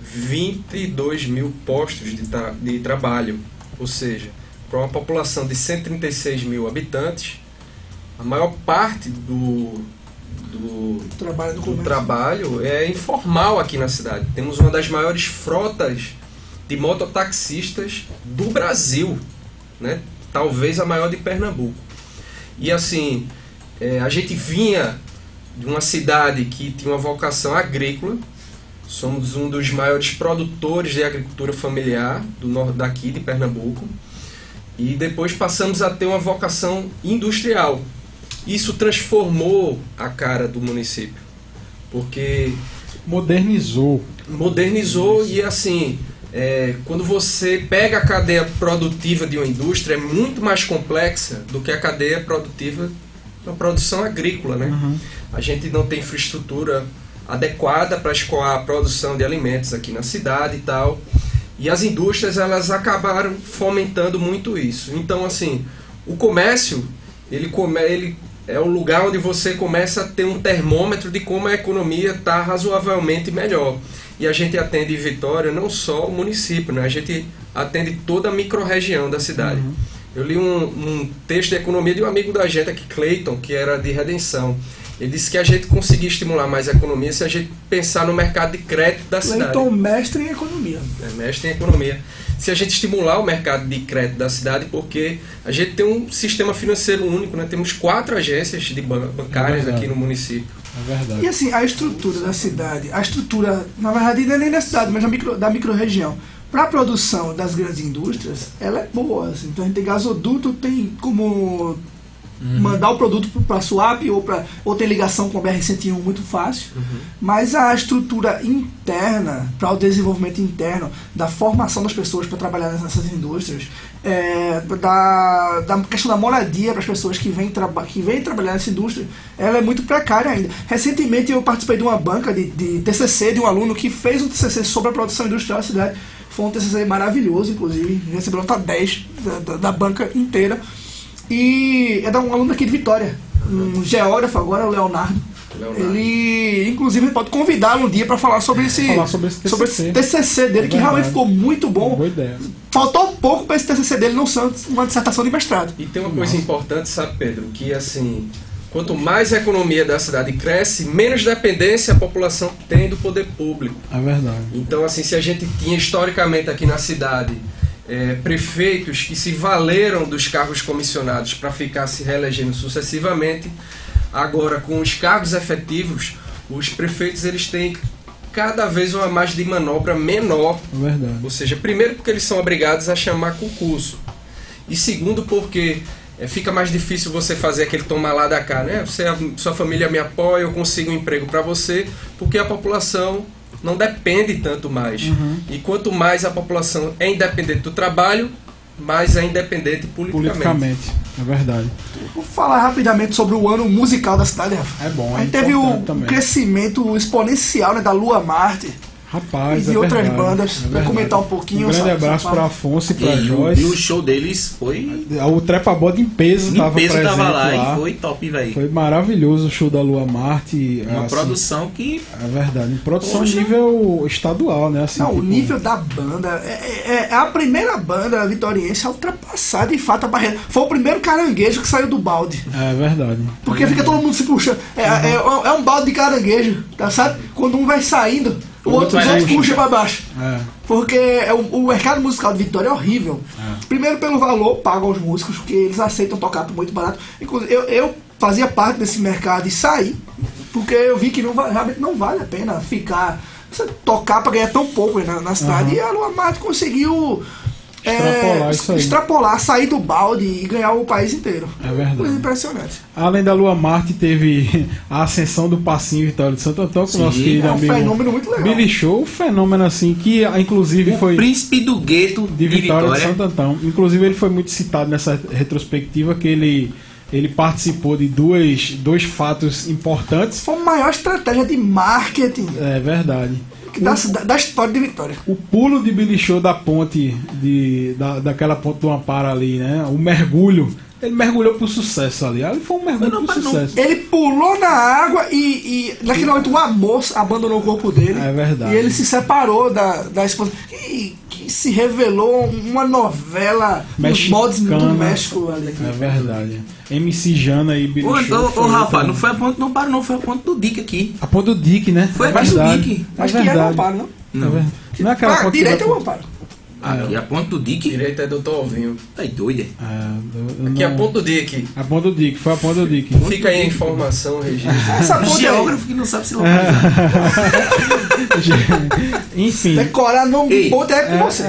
Speaker 4: 22 mil postos de, tra- de trabalho. Ou seja, para uma população de 136 mil habitantes, a maior parte do, do,
Speaker 2: Trabalho
Speaker 4: do trabalho é informal aqui na cidade. Temos uma das maiores frotas de mototaxistas do Brasil, né? Talvez a maior de Pernambuco. E assim, é, a gente vinha de uma cidade que tinha uma vocação agrícola. Somos um dos maiores produtores de agricultura familiar do norte daqui de Pernambuco. E depois passamos a ter uma vocação industrial. Isso transformou a cara do município. Porque
Speaker 1: Modernizou.
Speaker 4: modernizou e assim é, quando você pega a cadeia produtiva de uma indústria é muito mais complexa do que a cadeia produtiva da produção agrícola né
Speaker 1: Uhum.
Speaker 4: a gente não tem infraestrutura adequada para escoar a produção de alimentos aqui na cidade e tal e as indústrias elas acabaram fomentando muito isso então assim o comércio ele come, ele é o lugar onde você começa a ter um termômetro de como a economia está razoavelmente melhor. E a gente atende em Vitória não só o município, né? a gente atende toda a microrregião da cidade. Eu li um, um texto de economia de um amigo da gente aqui, Clayton, que era de Redenção. Ele disse que a gente conseguia estimular mais a economia se a gente pensar no mercado de crédito da cidade.
Speaker 2: Cleiton, mestre em economia.
Speaker 4: É, mestre em economia. Se a gente estimular o mercado de crédito da cidade, porque a gente tem um sistema financeiro único, né? temos quatro agências de ban- bancárias
Speaker 1: É
Speaker 4: aqui no município.
Speaker 1: É verdade.
Speaker 2: E assim, a estrutura da cidade, a estrutura, na verdade, não é nem da cidade, mas da micro, da micro-região. Para a produção das grandes indústrias, ela é boa. Assim. Então a gente tem gasoduto, tem como mandar o produto para a SUAP ou, pra, ou tem ligação com a BR-101 muito fácil. Mas a estrutura interna, para o desenvolvimento interno, da formação das pessoas para trabalhar nessas indústrias, é, da, da questão da moradia para as pessoas que vêm, que vêm trabalhar nessa indústria, ela é muito precária ainda. Recentemente eu participei de uma banca de, de TCC de um aluno que fez um TCC sobre a produção industrial da cidade. Foi um TCC maravilhoso, inclusive, recebeu nota 10 da, da, da banca inteira. E é de um aluno aqui de Vitória, um geógrafo agora, o Leonardo.
Speaker 4: Leonardo.
Speaker 2: Ele, inclusive, pode convidá-lo um dia para falar sobre esse,
Speaker 1: Falar sobre esse
Speaker 2: sobre
Speaker 1: TCC.
Speaker 2: esse TCC dele,
Speaker 1: É
Speaker 2: que realmente ficou muito bom.
Speaker 1: Boa ideia.
Speaker 2: Faltou pouco para esse TCC dele não ser uma dissertação de mestrado.
Speaker 4: E tem uma coisa importante, sabe, Pedro? Que assim, quanto mais a economia da cidade cresce, menos dependência a população tem do poder público.
Speaker 1: É verdade.
Speaker 4: Então, assim, se a gente tinha historicamente aqui na cidade eh, prefeitos que se valeram dos cargos comissionados para ficar se reelegendo sucessivamente, agora com os cargos efetivos, os prefeitos eles têm cada vez uma margem de manobra menor.
Speaker 1: É verdade.
Speaker 4: Ou seja, primeiro porque eles são obrigados a chamar concurso. E segundo porque é, fica mais difícil você fazer aquele tomar lá da cá, né? Você, a, sua família me apoia, eu consigo um emprego para você, porque a população não depende tanto mais. E quanto mais a população é independente do trabalho, mais é independente politicamente.
Speaker 1: Politicamente, é verdade.
Speaker 2: Vou falar rapidamente sobre o ano musical da cidade.
Speaker 1: É bom,
Speaker 2: A
Speaker 1: é
Speaker 2: gente teve o
Speaker 1: importante também.
Speaker 2: crescimento exponencial né, da Lua Marte
Speaker 1: Rapaz,
Speaker 2: e
Speaker 1: é
Speaker 2: outras
Speaker 1: verdade,
Speaker 2: bandas.
Speaker 1: é
Speaker 2: comentar um pouquinho.
Speaker 1: Um grande
Speaker 2: sabe,
Speaker 1: abraço
Speaker 2: sabe?
Speaker 1: para Afonso e para
Speaker 3: E, o, e o
Speaker 1: Joyce.
Speaker 3: show deles foi.
Speaker 1: O Trepa Bode em peso
Speaker 3: Em
Speaker 1: estava
Speaker 3: peso tava lá,
Speaker 1: lá.
Speaker 3: e foi top, velho.
Speaker 1: Foi maravilhoso o show da Lua Marte.
Speaker 3: Uma
Speaker 1: assim,
Speaker 3: produção que.
Speaker 1: É verdade. Em produção
Speaker 3: Poxa.
Speaker 1: nível estadual, né? Assim,
Speaker 2: Não, o
Speaker 1: tipo,
Speaker 2: nível da banda é, é- é a primeira banda vitoriense a ultrapassar de fato a barreira. Foi o primeiro caranguejo que saiu do balde.
Speaker 1: É verdade.
Speaker 2: Porque fica todo mundo se puxando. É, é, é um balde de caranguejo, tá certo? Quando um vai saindo, o
Speaker 3: O
Speaker 2: outro
Speaker 3: outro
Speaker 2: vai
Speaker 3: vai
Speaker 2: puxa pra baixo.
Speaker 1: É.
Speaker 2: Porque é o, o mercado musical de Vitória é horrível. Primeiro pelo valor pago aos músicos, porque eles aceitam tocar por muito barato. Inclusive, eu, eu fazia parte desse mercado e saí, porque eu vi que não, realmente não vale a pena ficar. Você tocar pra ganhar tão pouco na, na cidade. E a Lua Mate conseguiu. É,
Speaker 1: Extrapolar isso aí.
Speaker 2: extrapolar, sair do balde e ganhar o país inteiro.
Speaker 1: É verdade.
Speaker 2: Coisa impressionante.
Speaker 1: Além da Lua Marte, teve a ascensão do Passinho Vitória de Santo Antônio com o nosso querido
Speaker 2: É um
Speaker 1: amigo
Speaker 2: fenômeno muito legal.
Speaker 1: Billy Show. Um fenômeno assim, que ah, inclusive
Speaker 3: O
Speaker 1: foi
Speaker 3: príncipe do gueto
Speaker 1: de Vitória, de Santo Antão. Inclusive ele foi muito citado nessa retrospectiva que ele, ele participou de duas, dois fatos importantes.
Speaker 2: Foi a maior estratégia de marketing
Speaker 1: É verdade.
Speaker 2: Da, da, da história de Vitória.
Speaker 1: O pulo de Billy Show da ponte, de, da, daquela ponte do Amparo ali, né? O mergulho. Ele mergulhou pro sucesso ali. Ali foi um mergulho
Speaker 3: Não,
Speaker 1: pro
Speaker 3: mas não.
Speaker 1: sucesso.
Speaker 2: Ele pulou na água e, e naquele momento o amor abandonou o corpo dele.
Speaker 1: É verdade.
Speaker 2: E ele se separou da, da esposa. E que se revelou uma novela
Speaker 1: Mexicana.
Speaker 2: modos do México ali.
Speaker 1: É verdade. MC Jana e Billy
Speaker 3: Ô,
Speaker 1: Show.
Speaker 3: ô,
Speaker 1: foi
Speaker 3: ô, Rafa, não foi a ponte do Amparo, não, foi a ponte do Dick aqui.
Speaker 1: A ponte do Dick, né?
Speaker 3: Foi
Speaker 1: é
Speaker 3: a ponte do
Speaker 1: verdade.
Speaker 3: Dick.
Speaker 1: É
Speaker 2: Acho que era o amparo, não?
Speaker 1: É verdade. Não é aquela
Speaker 2: Ah,
Speaker 1: ponte
Speaker 2: direito é o amparo.
Speaker 3: Aqui, a ponte do Dick.
Speaker 4: Direito é do Alvinho.
Speaker 3: Tá doido, é?
Speaker 1: É, do-
Speaker 4: Aqui é a
Speaker 1: não-
Speaker 4: ponto do aqui.
Speaker 1: A ponte do Dick, foi a ponte do Dick.
Speaker 4: Fica aí a informação, registro.
Speaker 2: Essa ponte aí,
Speaker 3: Geógrafo que não sabe se localizar.
Speaker 1: Enfim,
Speaker 2: decorar nome
Speaker 3: Ei,
Speaker 2: de ponte é com você.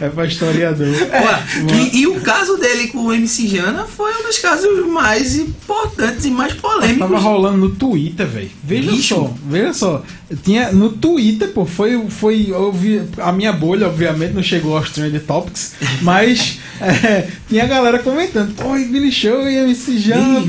Speaker 1: é pra historiador.
Speaker 3: Olha, e, e o caso dele com o MC Jana foi um dos casos mais importantes e mais polêmicos.
Speaker 1: Tava rolando no Twitter, velho. Veja
Speaker 3: Bicho.
Speaker 1: só, veja só. Tinha no Twitter, pô, foi, foi eu vi- a minha bolha, obviamente, não chegou aos Trend Topics, mas é, tinha a galera comentando, pô, e Billy Show e MC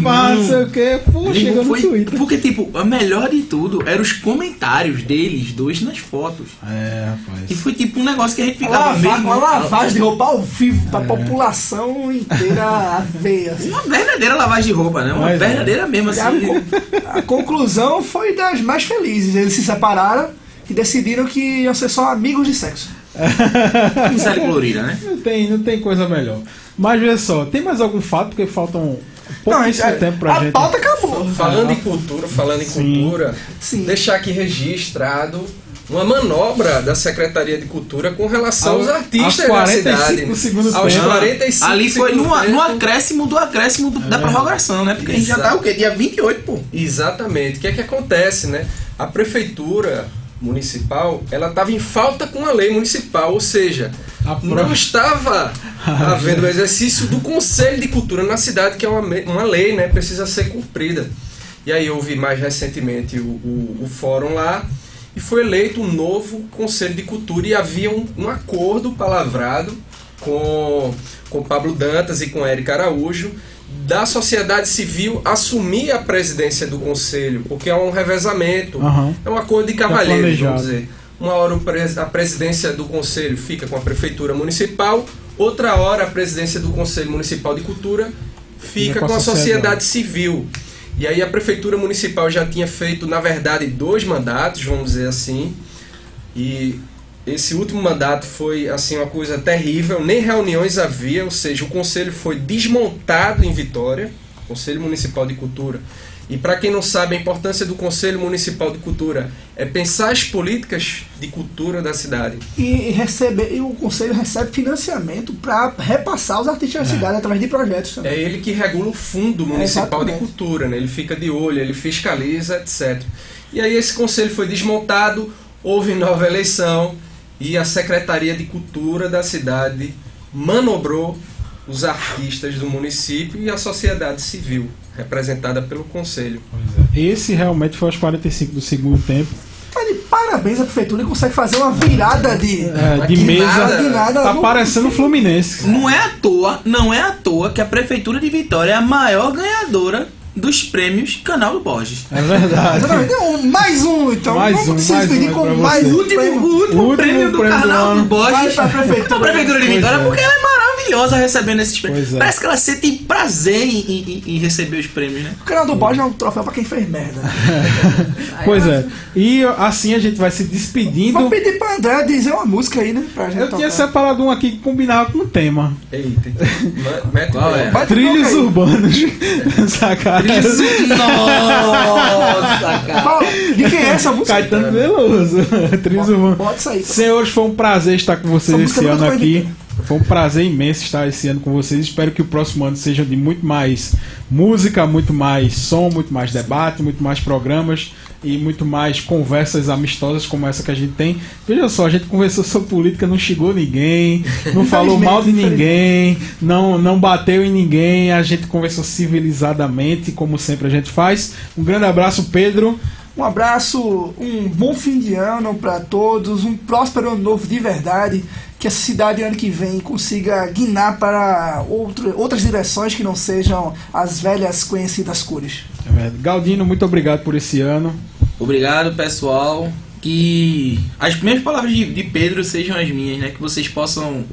Speaker 1: pá, não sei o que, pô, chegou no
Speaker 3: Foi-
Speaker 1: Twitter.
Speaker 3: Porque, tipo, a melhor de tudo eram os comentários deles dois nas fotos.
Speaker 1: É,
Speaker 3: E
Speaker 1: rapaz.
Speaker 3: foi tipo um negócio que a gente
Speaker 2: Uma,
Speaker 3: ficava
Speaker 2: lava,
Speaker 3: vendo.
Speaker 2: uma lavagem de roupa ao vivo
Speaker 1: É.
Speaker 2: pra população inteira a ver. assim.
Speaker 3: Uma verdadeira lavagem de roupa, né? Uma
Speaker 1: Mas é.
Speaker 3: verdadeira mesmo,
Speaker 2: E a,
Speaker 3: assim.
Speaker 2: con- a conclusão foi das mais felizes. Eles se separaram e decidiram que iam ser só amigos de sexo.
Speaker 3: Série colorida, né?
Speaker 1: Não tem, não tem coisa melhor. Mas veja só, tem mais algum fato? Porque faltam pouquíssimo
Speaker 2: é-
Speaker 1: tempo pra
Speaker 2: a
Speaker 1: gente.
Speaker 2: pauta acabou.
Speaker 4: Falando em cultura, falando em
Speaker 1: Sim.
Speaker 4: cultura,
Speaker 2: Sim.
Speaker 4: deixar aqui registrado uma manobra da Secretaria de Cultura com relação aos,
Speaker 1: Aos-
Speaker 4: artistas
Speaker 1: aos
Speaker 4: da
Speaker 1: 45
Speaker 4: cidade. aos
Speaker 1: tempo.
Speaker 4: 45
Speaker 3: Ali foi no, no acréscimo do acréscimo do- da prorrogação, né? Porque a gente já tá o quê? Dia 28, pô.
Speaker 4: Exatamente. O que é que acontece, né? A prefeitura municipal, ela estava em falta com a lei municipal, ou seja, não estava havendo o exercício do Conselho de Cultura na cidade, que é uma, uma lei, né? Precisa ser cumprida. E aí houve mais recentemente o, o, o fórum lá e foi eleito um novo Conselho de Cultura e havia um, um acordo palavrado com, com Pablo Dantas e com Érica Araújo da sociedade civil assumir a presidência do conselho, porque é um revezamento,
Speaker 1: Aham.
Speaker 4: é um acordo de cavalheiros,
Speaker 1: planejado.
Speaker 4: vamos dizer. Uma hora a presidência do conselho fica com a prefeitura municipal, outra hora a presidência do conselho municipal de cultura fica
Speaker 1: com a
Speaker 4: com a
Speaker 1: sociedade.
Speaker 4: sociedade civil. E aí a prefeitura municipal já tinha feito, na verdade, dois mandatos, vamos dizer assim. E esse último mandato foi assim uma coisa terrível, nem reuniões havia, ou seja, o conselho foi desmontado em Vitória, Conselho Municipal de Cultura. E para quem não sabe, a importância do Conselho Municipal de Cultura é pensar as políticas de cultura da cidade.
Speaker 2: E, receber, e o conselho recebe financiamento para repassar os artistas da cidade através de projetos também.
Speaker 4: É ele que regula o Fundo Municipal de
Speaker 2: exatamente.
Speaker 4: Cultura, né? ele fica de olho, ele fiscaliza, etc. E aí esse conselho foi desmontado, houve nova eleição e a Secretaria de Cultura da cidade manobrou os artistas do município e a sociedade civil, representada pelo conselho.
Speaker 1: Esse realmente foi aos 45 do segundo tempo.
Speaker 2: Tá de parabéns à prefeitura que consegue fazer uma virada de,
Speaker 1: É, de mesa.
Speaker 4: nada,
Speaker 2: de nada.
Speaker 1: Tá
Speaker 2: no-
Speaker 1: parecendo o Fluminense.
Speaker 3: Não é à toa, não é à toa que a Prefeitura de Vitória é a maior ganhadora dos prêmios Canal do Borges.
Speaker 1: É verdade.
Speaker 2: Mais um, então.
Speaker 1: Mais
Speaker 2: Vamos
Speaker 1: um,
Speaker 2: se
Speaker 1: mais
Speaker 2: despedir com
Speaker 1: pra
Speaker 2: mais um
Speaker 3: O último,
Speaker 2: prêmio.
Speaker 3: o último,
Speaker 1: O último
Speaker 3: prêmio do
Speaker 1: prêmio do
Speaker 3: Canal
Speaker 1: ano.
Speaker 3: do Borges.
Speaker 2: Vai pra prefeitura.
Speaker 3: A Prefeitura de
Speaker 1: Pois
Speaker 3: Vitória,
Speaker 1: é.
Speaker 3: porque ela é maravilhosa recebendo esses prêmios.
Speaker 1: É.
Speaker 3: Parece que ela sente prazer em, em- em receber os prêmios, né?
Speaker 2: O canal do Borges é um troféu pra quem fez merda.
Speaker 1: Pois é. E assim a gente vai se despedindo.
Speaker 2: Vou pedir pra André dizer uma música aí, né? Pra gente
Speaker 1: Eu
Speaker 2: tocar.
Speaker 1: tinha separado um aqui que combinava com o tema.
Speaker 4: Eita, ma- mete
Speaker 3: Qual é?
Speaker 1: Trilhos urbanos. Sacanagem.
Speaker 3: Nossa, cara.
Speaker 2: De quem é essa música?
Speaker 1: Caetano Veloso. Trilhos urbanos.
Speaker 2: Isso aí.
Speaker 1: Senhores, foi um prazer estar com vocês esse
Speaker 2: eu
Speaker 1: ano aqui. Foi um prazer imenso estar esse ano com vocês. Espero que o próximo ano seja de muito mais música, muito mais som, muito mais debate, muito mais programas e muito mais conversas amistosas como essa que a gente tem. Veja só, a gente conversou sobre política, não xingou ninguém, não falou mal de ninguém, não, não bateu em ninguém, a gente conversou civilizadamente, como sempre a gente faz. Um grande abraço, Pedro.
Speaker 2: Um abraço, um bom fim de ano pra todos, um próspero ano novo de verdade. Que essa cidade ano que vem consiga guinar para outro, outras direções que não sejam as velhas conhecidas cores.
Speaker 1: É. Galdino, muito obrigado por esse ano.
Speaker 3: Obrigado, pessoal. Que as primeiras palavras de, de Pedro sejam as minhas, né? Que vocês possam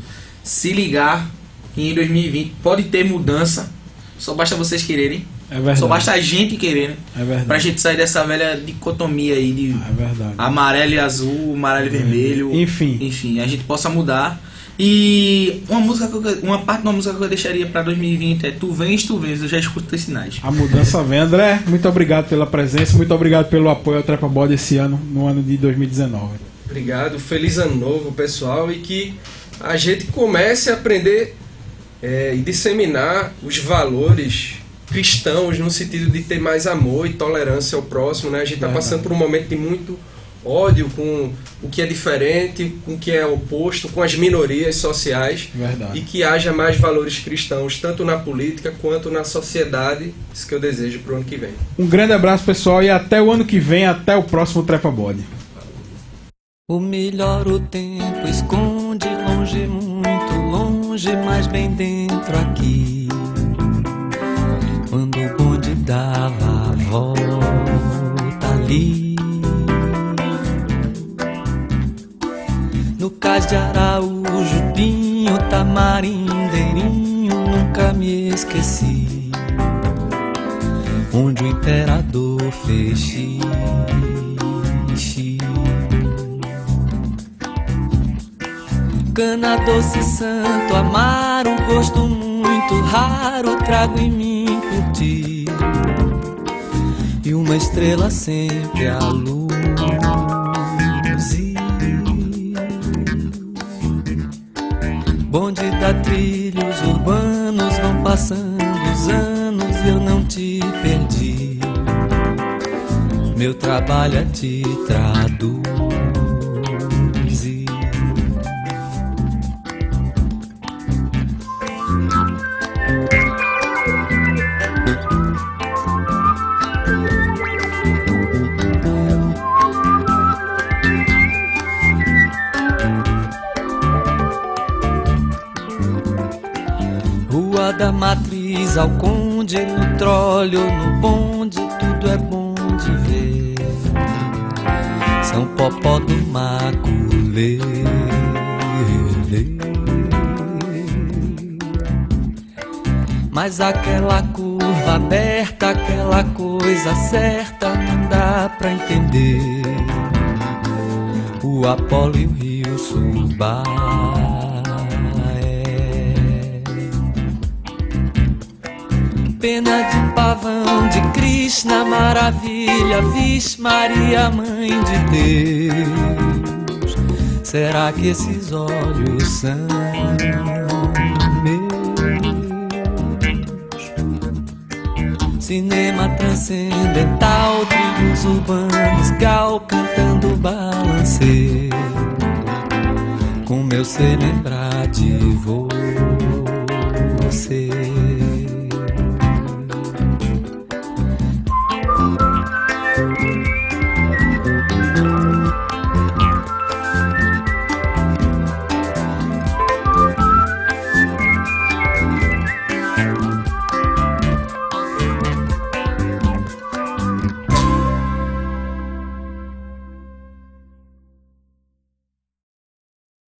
Speaker 3: se ligar que em 2020 pode ter mudança. Só basta vocês quererem.
Speaker 1: É verdade.
Speaker 3: Só basta a gente querer, né?
Speaker 1: É verdade.
Speaker 3: Pra gente sair dessa velha dicotomia aí de
Speaker 1: É verdade.
Speaker 3: amarelo e azul, amarelo e vermelho.
Speaker 1: Enfim.
Speaker 3: Enfim, a gente possa mudar. E uma música que eu- uma parte de uma música que eu deixaria pra 2020 é Tu vens, tu vens, eu já escuto teus sinais.
Speaker 1: A mudança vem. André, muito obrigado pela presença, muito obrigado pelo apoio ao Trepa Bode esse ano, no ano de 2019.
Speaker 4: Obrigado, feliz ano novo, pessoal, e que a gente comece a aprender é, e disseminar os valores cristãos no sentido de ter mais amor e tolerância ao próximo. Né? A gente está passando por um momento de muito ódio com o que é diferente, com o que é oposto, com as minorias sociais.
Speaker 1: Verdade.
Speaker 4: E que haja mais valores cristãos, tanto na política quanto na sociedade. Isso que eu desejo para o ano que vem.
Speaker 1: Um grande abraço, pessoal, e até o ano que vem, até o próximo Trepa Bode.
Speaker 7: O melhor o tempo esconde longe, muito longe, mas bem dentro aqui. Dava a volta ali. No cais de Araújo, Pinho, Tamarindeirinho, nunca me esqueci. Onde o imperador fez xixi. Cana doce santo, amar um gosto muito raro, trago em mim por ti. E uma estrela sempre a luz. Bonde da trilha, os urbanos vão passando os anos e eu não te perdi. Meu trabalho é te traduzir. Popó do Maculê. Mas aquela curva aberta, aquela coisa certa, não dá pra entender. O Apolo e o Rio Subaé. Pena de pavão de Krishna, maravilha, Vixe Maria, mãe de Deus. Será que esses olhos são meus? Cinema transcendental, tribos urbanos, gal cantando balancê. Com meu ser lembrar de você.